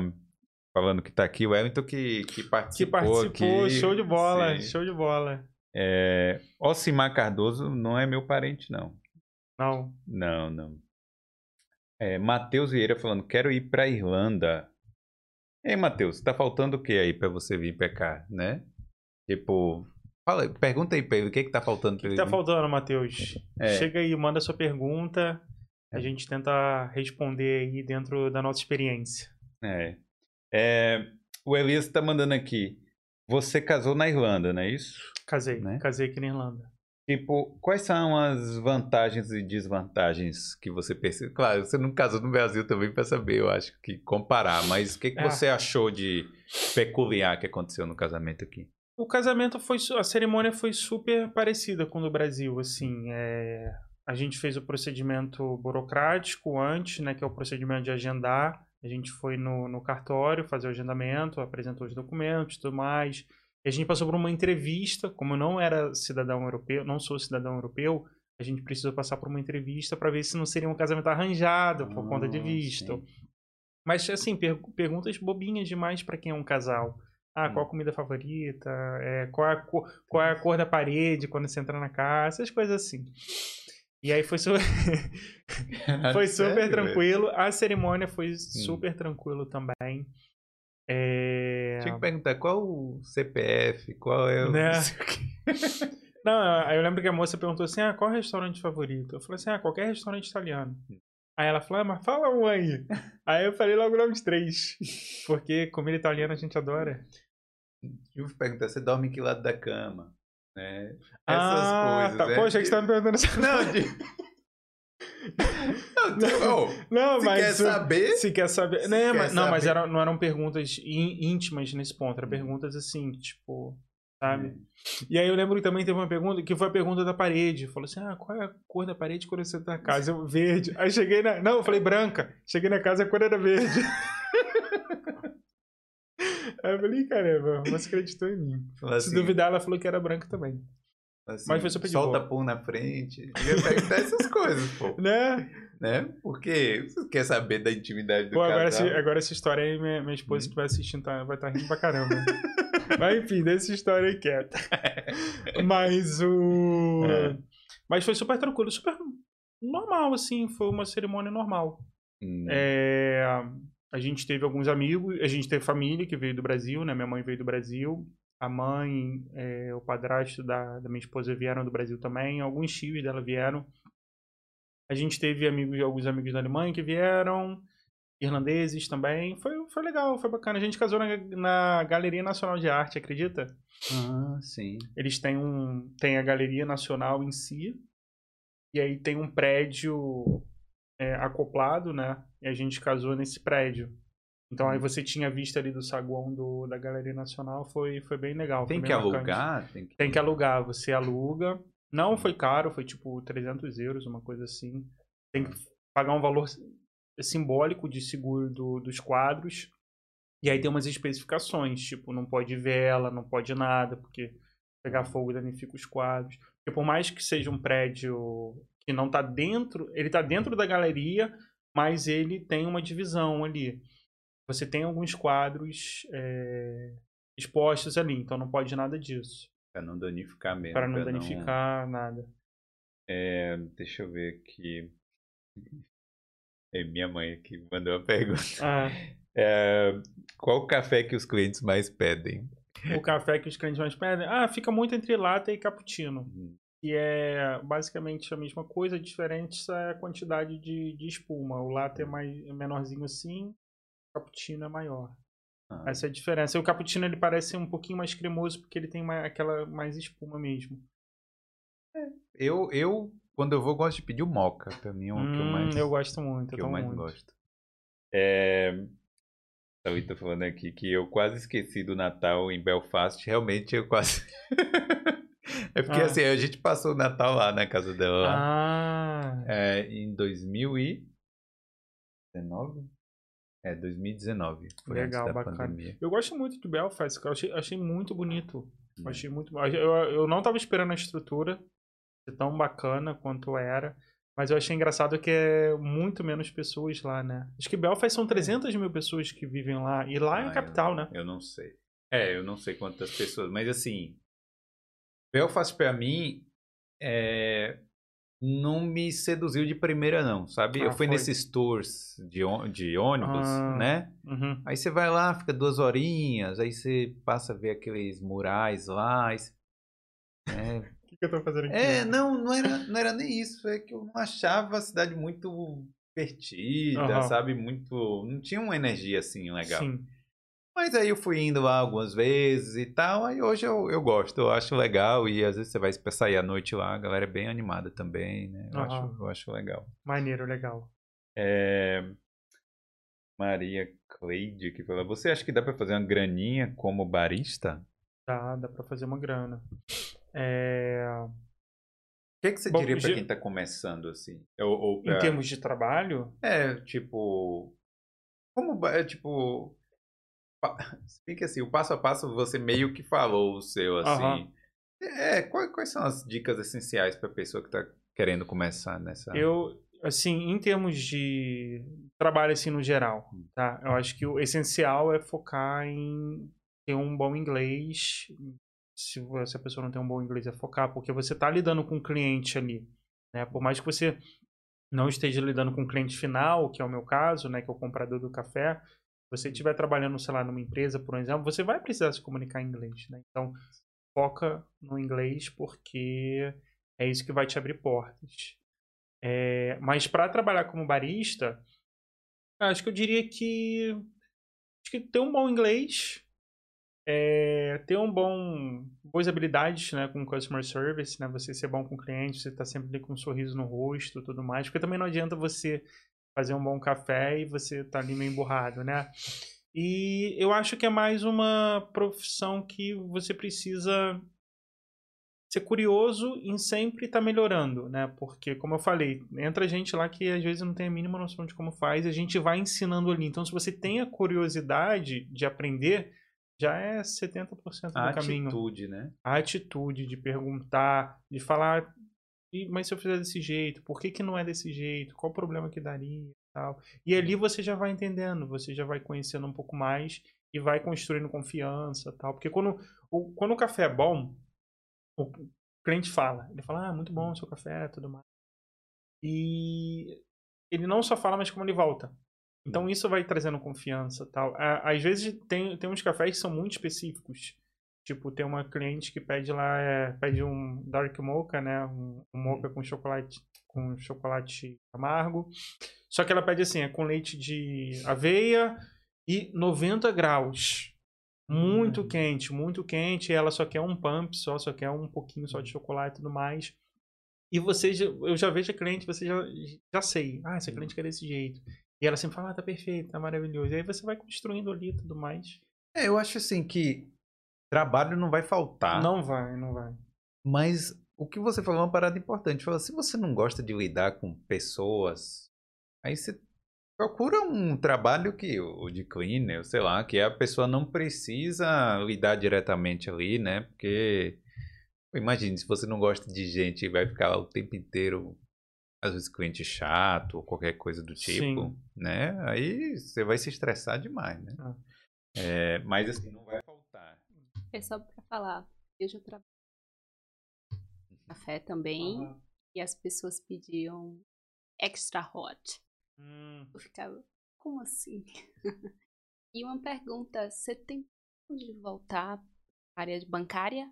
falando que tá aqui. O Wellington que, que Que participou participou, aqui. show de bola, Sim. show de bola. É, Ocimar Cardoso não é meu parente, não. Não, Não, não. É, Matheus Vieira falando, quero ir pra Irlanda. Ei, Matheus, tá faltando o que aí pra você vir cá, né? Tipo, fala, pergunta aí pra ele o que que tá faltando o pra que ele. tá faltando, Matheus? É. Chega aí, manda sua pergunta. A É. gente tenta responder aí dentro da nossa experiência. É. É, o Elias tá mandando aqui. Você casou na Irlanda, não é isso? Casei, Né? casei aqui na Irlanda. Tipo, quais são as vantagens e desvantagens que você percebe? Claro, você não casou no Brasil também para saber, eu acho que comparar, mas o que, que É. você achou de peculiar que aconteceu no casamento aqui? O casamento foi. A cerimônia foi super parecida com a do Brasil. Assim, é, a gente fez o procedimento burocrático antes, né? Que é o procedimento de agendar. A gente foi no, no cartório fazer o agendamento, apresentou os documentos e tudo mais. E a gente passou por uma entrevista. Como eu não era cidadão europeu, não sou cidadão europeu, a gente precisou passar por uma entrevista para ver se não seria um casamento arranjado por conta de Ah, visto. sim. Mas, assim, per- perguntas bobinhas demais para quem é um casal. Ah, Hum. qual a comida favorita? É, qual, é a cor, qual é a cor da parede quando você entra na casa? Essas coisas assim. E aí foi, su- *laughs* foi *laughs* super Sério, tranquilo. A cerimônia foi super tranquilo também. É... Tinha que perguntar qual o CPF, qual é o. Né? não sei o quê. *laughs* Não, aí eu lembro que a moça perguntou assim: ah, qual é o restaurante favorito? Eu falei assim: ah, qualquer restaurante italiano. Aí ela falou, ah, mas fala um aí. *laughs* Aí eu falei logo logo os três. Porque comida italiana a gente adora. Eu vou perguntar, você dorme em que lado da cama? Né? Essas ah, coisas. tá. né? Poxa, que você tá me perguntando isso. Não, de... *laughs* não, ô, Não, se mas. quer saber. Se quer saber. Se né, quer mas, não, mas saber. eram, não eram perguntas ín- íntimas nesse ponto. Eram perguntas assim, tipo. Sabe? E aí eu lembro que também teve uma pergunta, que foi a pergunta da parede. Falou assim: ah, qual é a cor da parede quando você tá na casa? Eu, verde. Aí cheguei na. Não, eu falei branca. Cheguei na casa, a cor era verde. *laughs* aí eu falei, caramba, você acreditou em mim. Fala Se assim, duvidar, ela falou que era branca também. Assim, mas foi super de Solta boa. pum na frente. Ia perguntar essas *laughs* coisas, pô. Né? Né? Porque você quer saber da intimidade do Pô, agora, casal. esse- agora essa história aí, minha, minha esposa que estiver assistindo tá- vai estar rindo pra caramba. *laughs* Mas enfim, deixa essa história aí quieta. Mas o. É. Mas foi super tranquilo, super normal, assim. Foi uma cerimônia normal. Hum, É, a gente teve alguns amigos, a gente teve família que veio do Brasil, né? Minha mãe veio do Brasil. A mãe, é, o padrasto da, da minha esposa vieram do Brasil também. Alguns tios dela vieram. A gente teve amigos, alguns amigos da Alemanha que vieram, irlandeses também. Foi, foi legal, foi bacana. A gente casou na, na Galeria Nacional de Arte, acredita? Ah, sim. Eles têm um tem a Galeria Nacional em si e aí tem um prédio é, acoplado, né? E a gente casou nesse prédio. Então aí você tinha vista ali do saguão do, da Galeria Nacional, foi, foi bem legal. Tem que marcante. alugar? Tem que... Tem que alugar, você aluga. Não foi caro, foi tipo 300 euros, uma coisa assim. Tem que pagar um valor simbólico de seguro do- dos quadros. E aí tem umas especificações, tipo, não pode vela, não pode nada, porque pegar fogo danifica os quadros. Porque por mais que seja um prédio que não tá dentro, ele tá dentro da galeria, mas ele tem uma divisão ali. Você tem alguns quadros é, expostos ali, então não pode nada disso. Pra não danificar mesmo. Para não danificar nada. É, deixa eu ver aqui. É minha mãe aqui mandou uma *laughs* pergunta. Ah, É, qual o café que os clientes mais pedem? o café que os clientes mais pedem. Ah, fica muito entre latte e cappuccino. Hum, Que é basicamente a mesma coisa, a diferença é a quantidade de, de espuma. O latte é mais é menorzinho assim, cappuccino é maior. ah, Essa é a diferença. E o cappuccino ele parece um pouquinho mais cremoso porque ele tem mais, aquela mais espuma mesmo. Eu, eu, quando eu vou, gosto de pedir o moca. Pra mim é o que eu Hum, mais, eu gosto muito, que eu eu mais muito. gosto. É, a Thalita falando aqui que eu quase esqueci do Natal em Belfast. Realmente eu quase. *laughs* é porque Ah. assim, a gente passou o Natal lá na casa dela. Ah, É, em 2019? É, 2019. Foi Legal, antes da bacana. pandemia. eu gosto muito de Belfast, cara. eu achei, achei muito bonito. Hum. achei muito. Eu, eu não tava esperando a estrutura ser tão bacana quanto era. Mas eu achei engraçado que é muito menos pessoas lá, né? Acho que Belfast são 300 mil pessoas que vivem lá. E lá é Ah, a capital, eu, né? Eu não sei. É, eu não sei quantas pessoas, mas assim, Belfast pra mim é, não me seduziu de primeira não, sabe? Ah, eu fui foi. nesses tours de, de ônibus, Ah. né? Uhum. Aí você vai lá, fica duas horinhas, aí você passa a ver aqueles murais lá. aí É, *laughs* O que, que eu tô fazendo aqui? É, não, não era, não era nem isso. É que eu não achava a cidade muito divertida, Aham. sabe? Muito. Não tinha uma energia assim legal. Sim. Mas aí eu fui indo lá algumas vezes e tal. Aí hoje eu, eu gosto, eu acho legal. E às vezes você vai sair à noite lá, a galera é bem animada também, né? Eu, Aham. acho, eu acho legal. Maneiro, legal. É, Maria Cleide que fala: Você acha que dá pra fazer uma graninha como barista? Dá, dá pra fazer uma grana. É, O que, que você Bom, diria pra ge- quem tá começando assim? Ou, ou Em pra- termos de trabalho, É, tipo. Como. É, tipo. *laughs* que assim, o passo a passo você meio que falou o seu, assim. Aham. É, quais, quais são as dicas essenciais pra pessoa que tá querendo começar nessa. eu, assim, em termos de trabalho, assim, no geral, tá? Eu acho que o essencial é focar em ter um bom inglês. Se, se a pessoa não tem um bom inglês, é focar, porque você tá lidando com o cliente ali, né? Por mais que você não esteja lidando com o cliente final, que é o meu caso, né? Que é o comprador do café, você estiver trabalhando, sei lá, numa empresa, por exemplo, você vai precisar se comunicar em inglês, né? Então, foca no inglês porque é isso que vai te abrir portas. É, mas para trabalhar como barista, acho que eu diria que acho que ter um bom inglês, é, ter um bom boas habilidades, né, com customer service, né, você ser bom com o cliente, você tá sempre ali com um sorriso no rosto, tudo mais, porque também não adianta você fazer um bom café e você tá ali meio emburrado, né? E eu acho que é mais uma profissão que você precisa ser curioso em sempre estar melhorando, né? Porque, como eu falei, entra gente lá que às vezes não tem a mínima noção de como faz e a gente vai ensinando ali. Então, se você tem a curiosidade de aprender, já é 70% do a caminho. atitude, né? A atitude de perguntar, de falar, "Ih, mas se eu fizer desse jeito, por que, que não é desse jeito? Qual o problema que daria? Tal. E ali você já vai entendendo, você já vai conhecendo um pouco mais e vai construindo confiança tal. Porque quando o, quando o café é bom, o cliente fala, ele fala, ah, muito bom o seu café, tudo mais. E ele não só fala, mas como ele volta. Então isso vai trazendo confiança tal. Às vezes tem, tem uns cafés que são muito específicos. Tipo, tem uma cliente que pede lá, é, pede um dark mocha, né? Um, um mocha com chocolate, com chocolate amargo. Só que ela pede assim, é com leite de aveia e 90 graus. Muito Hum. quente, muito quente. E ela só quer um pump, só, só quer um pouquinho só de chocolate e tudo mais. E você, eu já vejo a cliente, você já, já sei. Ah, essa cliente quer desse jeito. E ela sempre fala, ah, tá perfeito, tá maravilhoso. E aí você vai construindo ali e tudo mais. É, eu acho assim que trabalho não vai faltar. Não vai, não vai. Mas o que você falou é uma parada importante. Falou, se você não gosta de lidar com pessoas, aí você procura um trabalho que o de cleaner, sei lá, que a pessoa não precisa lidar diretamente ali, né? Porque imagine se você não gosta de gente e vai ficar lá o tempo inteiro às vezes cliente chato ou qualquer coisa do tipo, Sim. né? Aí você vai se estressar demais, né? Ah. É, mas assim, não vai faltar. É só pra falar. Eu já trabalhei café também. Aham. E as pessoas pediam extra hot. Hum, Eu ficava, como assim? *laughs* e uma pergunta, você tem plano de voltar para a área bancária?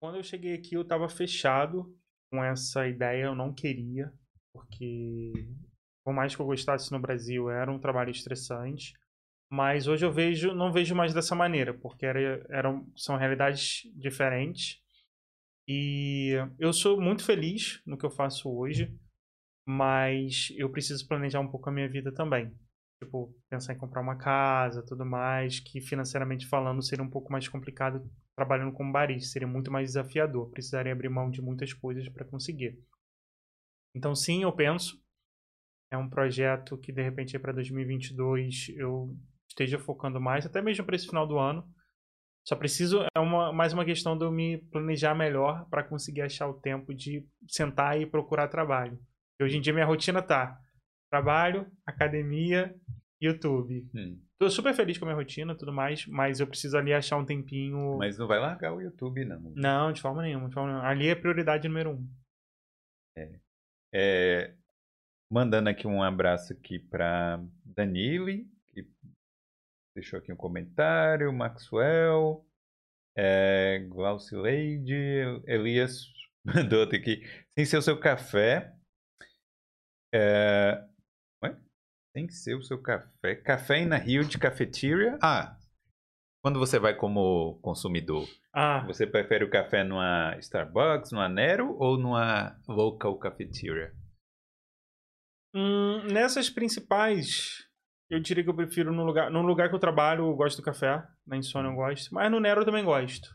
Quando eu cheguei aqui, eu tava fechado com essa ideia, eu não queria, porque por mais que eu gostasse no Brasil, era um trabalho estressante. Mas hoje eu vejo, não vejo mais dessa maneira, porque era, eram, são realidades diferentes. E eu sou muito feliz no que eu faço hoje, mas eu preciso planejar um pouco a minha vida também. Tipo, pensar em comprar uma casa, tudo mais, que financeiramente falando seria um pouco mais complicado trabalhando como barista, seria muito mais desafiador, precisaria abrir mão de muitas coisas para conseguir. Então, sim, eu penso. É um projeto que de repente para 2022 eu esteja focando mais, até mesmo para esse final do ano. Só preciso é uma mais uma questão de eu me planejar melhor para conseguir achar o tempo de sentar e procurar trabalho. E hoje em dia minha rotina tá trabalho, academia, YouTube. Hum. Tô super feliz com a minha rotina e tudo mais, mas eu preciso ali achar um tempinho. Mas não vai largar o YouTube, não. Não, de forma nenhuma, de forma nenhuma. Ali é prioridade número um. É, mandando aqui um abraço aqui para Danile, que deixou aqui um comentário, Maxwell, é, Glaucileide, Elias *laughs* mandou outro aqui, sem ser o seu café, é, ué? Tem que ser o seu café, café na Rio de Cafeteria, ah, quando você vai como consumidor, Ah, você prefere o café numa Starbucks, numa Nero ou numa local cafeteria? hum, nessas principais, eu diria que eu prefiro no lugar. No lugar que eu trabalho, eu gosto do café. Na Insônia eu gosto. Mas no Nero eu também gosto.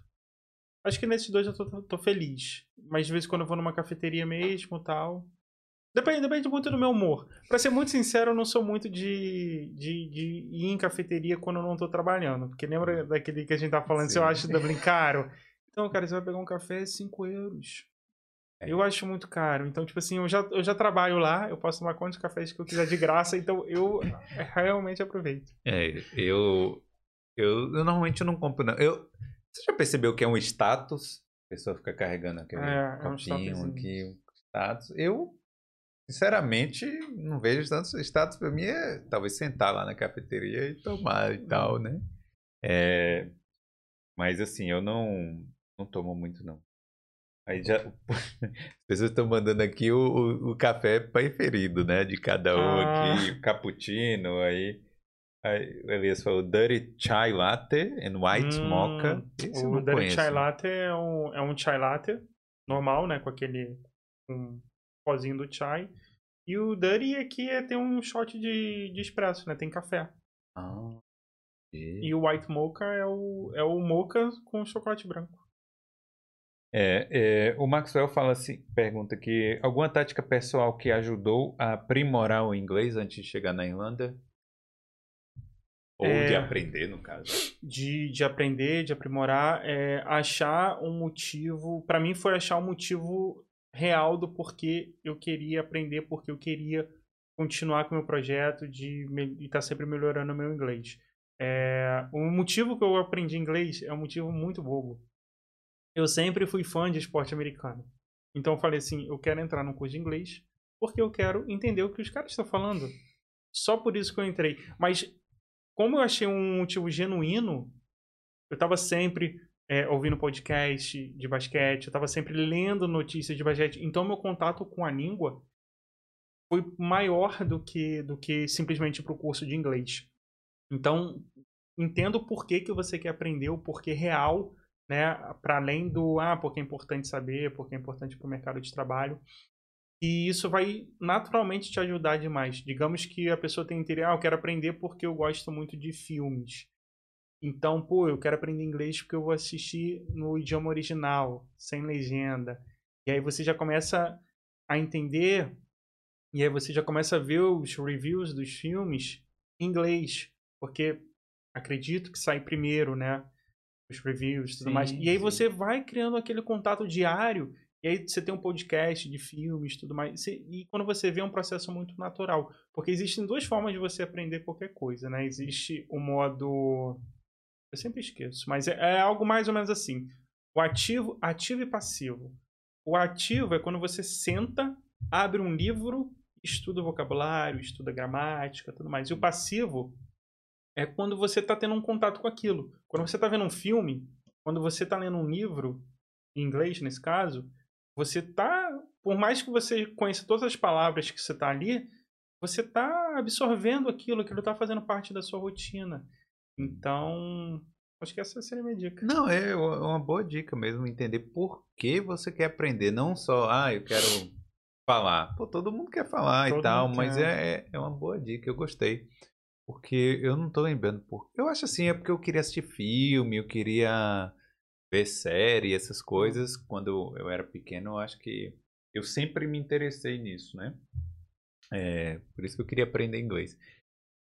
Acho que nesses dois eu tô, tô- tô feliz. Mas de vez em quando eu vou numa cafeteria mesmo tal. Depende, depende muito do meu humor. Pra ser muito sincero, eu não sou muito de, de, de ir em cafeteria quando eu não tô trabalhando. Porque lembra daquele que a gente tava falando, se eu acho Dublin caro? *laughs* Então, cara, você vai pegar um café, 5 euros. É. Eu acho muito caro. Então, tipo assim, eu já, eu já trabalho lá, eu posso tomar quantos cafés que eu quiser de graça, então eu *laughs* realmente aproveito. É, eu, eu, eu normalmente não compro, não. Eu, você já percebeu que é um status? A pessoa fica carregando aquele É, é um copinho aqui, um status. Eu, sinceramente, não vejo tanto status. Pra mim é talvez sentar lá na cafeteria e tomar e tal, né? É, mas assim, eu não, não tomo muito, não. Aí já. As pessoas estão mandando aqui o, o, o café preferido, né? De cada um Ah. aqui. O cappuccino, aí. Aí o Elias falou Dirty Chai Latte and White Hum, Mocha. Esse eu o não Dirty conheço. Chai Latte é um, é um chai latte normal, né? Com aquele um pozinho do chai. E o Dirty aqui é, tem um shot de, de espresso, né? Tem café. Ah, E o White Mocha é o, é o mocha com chocolate branco. É, é, o Maxwell fala assim, pergunta aqui, alguma tática pessoal que ajudou a aprimorar o inglês antes de chegar na Irlanda? Ou É. de aprender, no caso. de, de aprender, de aprimorar, é achar um motivo. Para mim foi achar um motivo real do porquê eu queria aprender, porque eu queria continuar com o meu projeto de estar sempre melhorando o meu inglês. É, o motivo que eu aprendi inglês é um motivo muito bobo. Eu sempre fui fã de esporte americano. Então eu falei assim, eu quero entrar num curso de inglês porque eu quero entender o que os caras estão falando. Só por isso que eu entrei. Mas como eu achei um motivo genuíno, eu estava sempre é, ouvindo podcast de basquete, eu estava sempre lendo notícias de basquete. Então, meu contato com a língua foi maior do que, do que simplesmente para o curso de inglês. Então, entendo o porquê que você quer aprender, o porquê real, né? Para além do, ah, porque é importante saber, porque é importante para o mercado de trabalho. E isso vai naturalmente te ajudar demais. Digamos que a pessoa tem interesse, ah, eu quero aprender porque eu gosto muito de filmes. Então, pô, eu quero aprender inglês porque eu vou assistir no idioma original, sem legenda. E aí você já começa a entender, e aí você já começa a ver os reviews dos filmes em inglês. Porque acredito que sai primeiro, né? Os reviews e tudo Sim, mais. E aí sim. você vai criando aquele contato diário E aí você tem um podcast de filmes tudo mais. E quando você vê é um processo muito natural. Porque existem duas formas de você aprender qualquer coisa, né? Existe o modo. Eu sempre esqueço, mas é, é algo mais ou menos assim. O ativo, ativo e passivo. O ativo é quando você senta, abre um livro, estuda o vocabulário, estuda a gramática, tudo mais. E o passivo é quando você está tendo um contato com aquilo. Quando você está vendo um filme, quando você está lendo um livro, em inglês nesse caso, você tá, por mais que você conheça todas as palavras que você está ali, você está absorvendo aquilo, aquilo está fazendo parte da sua rotina. Então, acho que essa seria a minha dica. Não, é uma boa dica mesmo entender por que você quer aprender. Não só, ah, eu quero falar. Pô, todo mundo quer falar Todo e tal, mas quer. é, é uma boa dica, eu gostei. Porque eu não tô lembrando por. Eu acho assim, é porque eu queria assistir filme, eu queria ver série, essas coisas. Quando eu era pequeno, eu acho que eu sempre me interessei nisso, né? É, por isso que eu queria aprender inglês.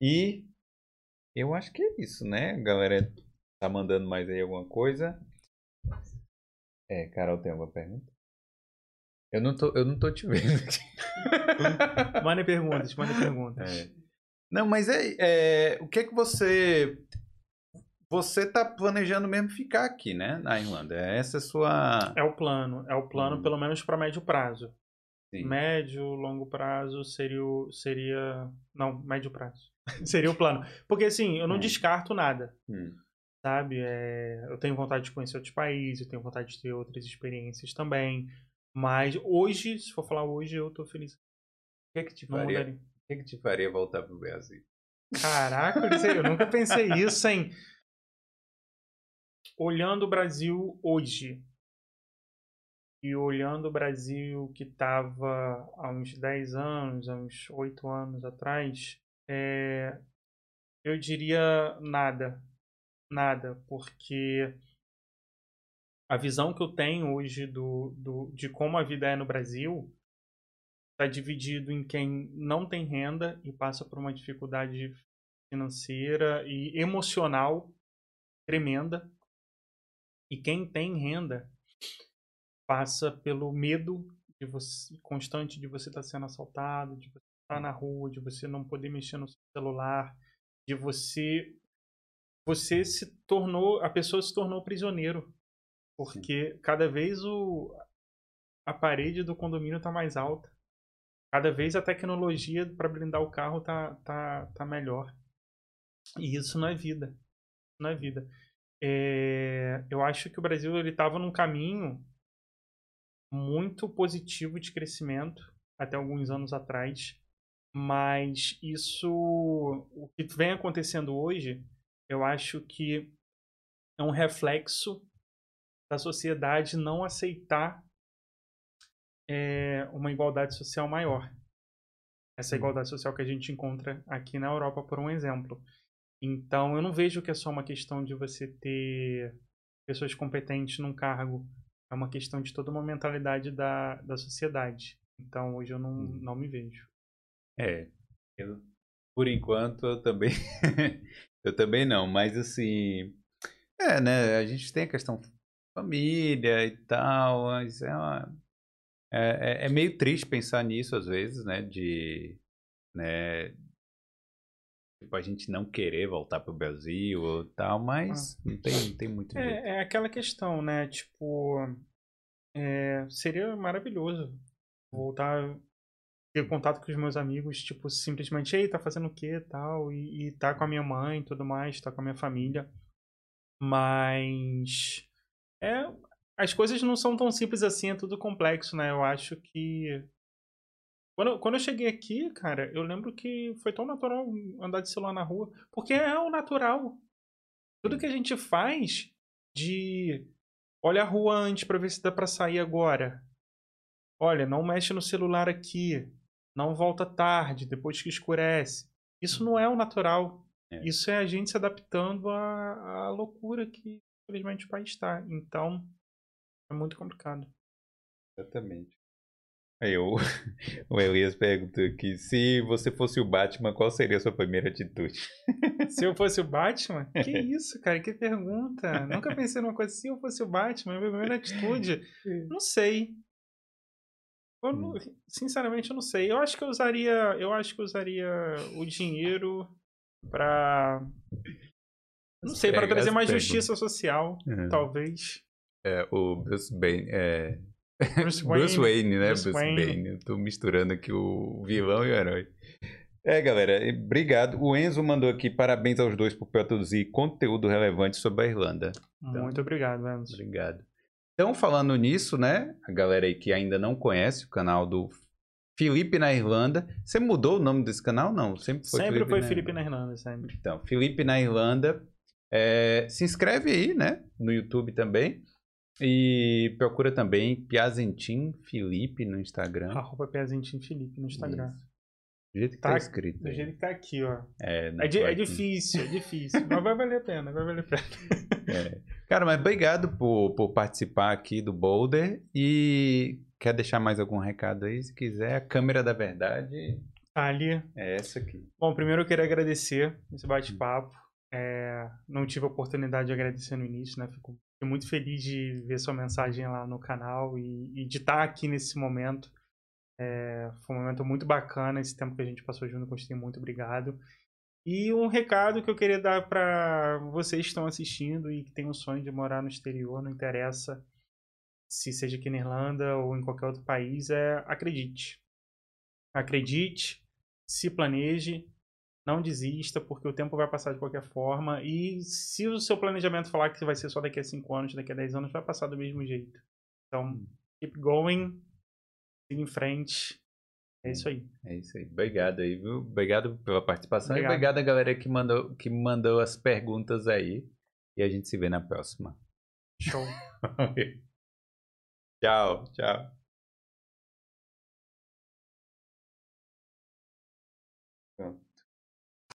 E eu acho que é isso, né? A galera tá mandando mais aí alguma coisa. É, Carol, tem alguma pergunta? Eu não tô, eu não tô te vendo aqui. Mandem perguntas, mandem perguntas. *laughs* É. Não, mas é, é, o que é que você você tá planejando mesmo ficar aqui, né, na Irlanda? Essa é a sua É o plano, é o plano Hum. pelo menos para médio prazo. Sim. Médio, longo prazo seria seria não, médio prazo. *laughs* seria o plano. Porque assim, eu não Hum. descarto nada. Hum. sabe? É, eu tenho vontade de conhecer outros países, eu tenho vontade de ter outras experiências também. Mas hoje, se for falar hoje, eu tô feliz. O que é que te faria? mudaria. Que que te faria voltar pro Brasil? Caraca, eu nunca pensei isso, hein? Olhando o Brasil hoje e olhando o Brasil que estava há uns 10 anos, há uns 8 anos atrás, é, eu diria nada. Nada, porque a visão que eu tenho hoje do, do, de como a vida é no Brasil está dividido em quem não tem renda e passa por uma dificuldade financeira e emocional tremenda. E quem tem renda passa pelo medo de você, constante de você estar sendo assaltado, de você estar na rua, de você não poder mexer no seu celular, de você você se tornou a pessoa se tornou prisioneiro. Porque cada vez o a parede do condomínio está mais alta cada vez a tecnologia para blindar o carro tá, tá, tá melhor. E isso não é vida. Não é vida. É, eu acho que o Brasil ele estava num caminho muito positivo de crescimento até alguns anos atrás, mas isso, o que vem acontecendo hoje, eu acho que é um reflexo da sociedade não aceitar é, uma igualdade social maior. Essa igualdade social que a gente encontra aqui na Europa, por um exemplo. Então, eu não vejo que é só uma questão de você ter pessoas competentes num cargo. É uma questão de toda uma mentalidade da, da sociedade. Então, hoje eu não, não me vejo. É, eu, por enquanto eu também, *laughs* eu também não, mas assim, é, né, a gente tem a questão família e tal, mas é, uma, é, é- é meio triste pensar nisso às vezes, né, de, né, tipo, a gente não querer voltar pro Brasil ou tal, mas não tem, não tem muito jeito. É, é aquela questão, né? Tipo, é, seria maravilhoso voltar ter contato com os meus amigos, tipo, simplesmente, ei, tá fazendo o quê, tal, e, e tá com a minha mãe e tudo mais, tá com a minha família. Mas é, as coisas não são tão simples assim, é tudo complexo, né? Eu acho que quando, quando eu cheguei aqui, cara, eu lembro que foi tão natural andar de celular na rua, porque é o natural. Tudo que a gente faz de olha a rua antes pra ver se dá pra sair agora. Olha, não mexe no celular aqui. Não volta tarde, depois que escurece. Isso não é o natural. É. Isso é a gente se adaptando à, à loucura que, infelizmente, o país está. Então, é muito complicado. Exatamente. Aí o, *laughs* o Elias perguntou aqui, se você fosse o Batman, qual seria a sua primeira atitude? Se eu fosse o Batman? *laughs* Que isso, cara? Que pergunta. Nunca pensei numa coisa. Se eu fosse o Batman, minha primeira atitude. Não sei. Eu não- sinceramente, eu não sei. Eu acho que eu usaria. Eu acho que eu usaria o dinheiro pra. Não sei, para trazer mais justiça social, É. talvez. É, o Bruce Wayne, é... *laughs* Bruce Wayne. Bruce Wayne, né? Bruce Bruce Wayne. Eu tô misturando aqui o vilão e o herói. É, galera, obrigado. O Enzo mandou aqui parabéns aos dois por produzir conteúdo relevante sobre a Irlanda. Muito obrigado, Enzo. Obrigado. Então, falando nisso, né? A galera aí que ainda não conhece o canal do Felipe na Irlanda. Você mudou o nome desse canal? Não, sempre foi sempre Felipe foi na Felipe na Irlanda, sempre. Então, Felipe na Irlanda. É, se inscreve aí, né? No YouTube também. E procura também Piazentim Felipe no Instagram. Arroba Piazentinho Felipe no Instagram. Isso. Do jeito que tá, Tá- escrito. Do aí. jeito que tá aqui, ó. É, É, é difícil, é difícil. mas vai valer a pena, vai valer a pena. *laughs* É. Cara, mas obrigado por, por participar aqui do Boulder. E quer deixar mais algum recado aí? Se quiser, a câmera da verdade Tá ali. é essa aqui. Bom, primeiro eu queria agradecer esse bate-papo. É, não tive a oportunidade de agradecer no início, né? Fico, fico muito feliz de ver sua mensagem lá no canal e, e de estar aqui nesse momento. É, foi um momento muito bacana esse tempo que a gente passou junto, gostei muito, obrigado. E um recado que eu queria dar para vocês que estão assistindo e que têm o sonho de morar no exterior, não interessa se seja aqui na Irlanda ou em qualquer outro país, é acredite. Acredite, se planeje, não desista, porque o tempo vai passar de qualquer forma. E se o seu planejamento falar que vai ser só daqui a 5 anos, daqui a 10 anos, vai passar do mesmo jeito. Então, keep going, siga em frente. É isso aí. É isso aí. Obrigado aí, viu? Obrigado pela participação Obrigado. e obrigado a galera que mandou, que mandou as perguntas aí. E a gente se vê na próxima. Show. *laughs* tchau, tchau.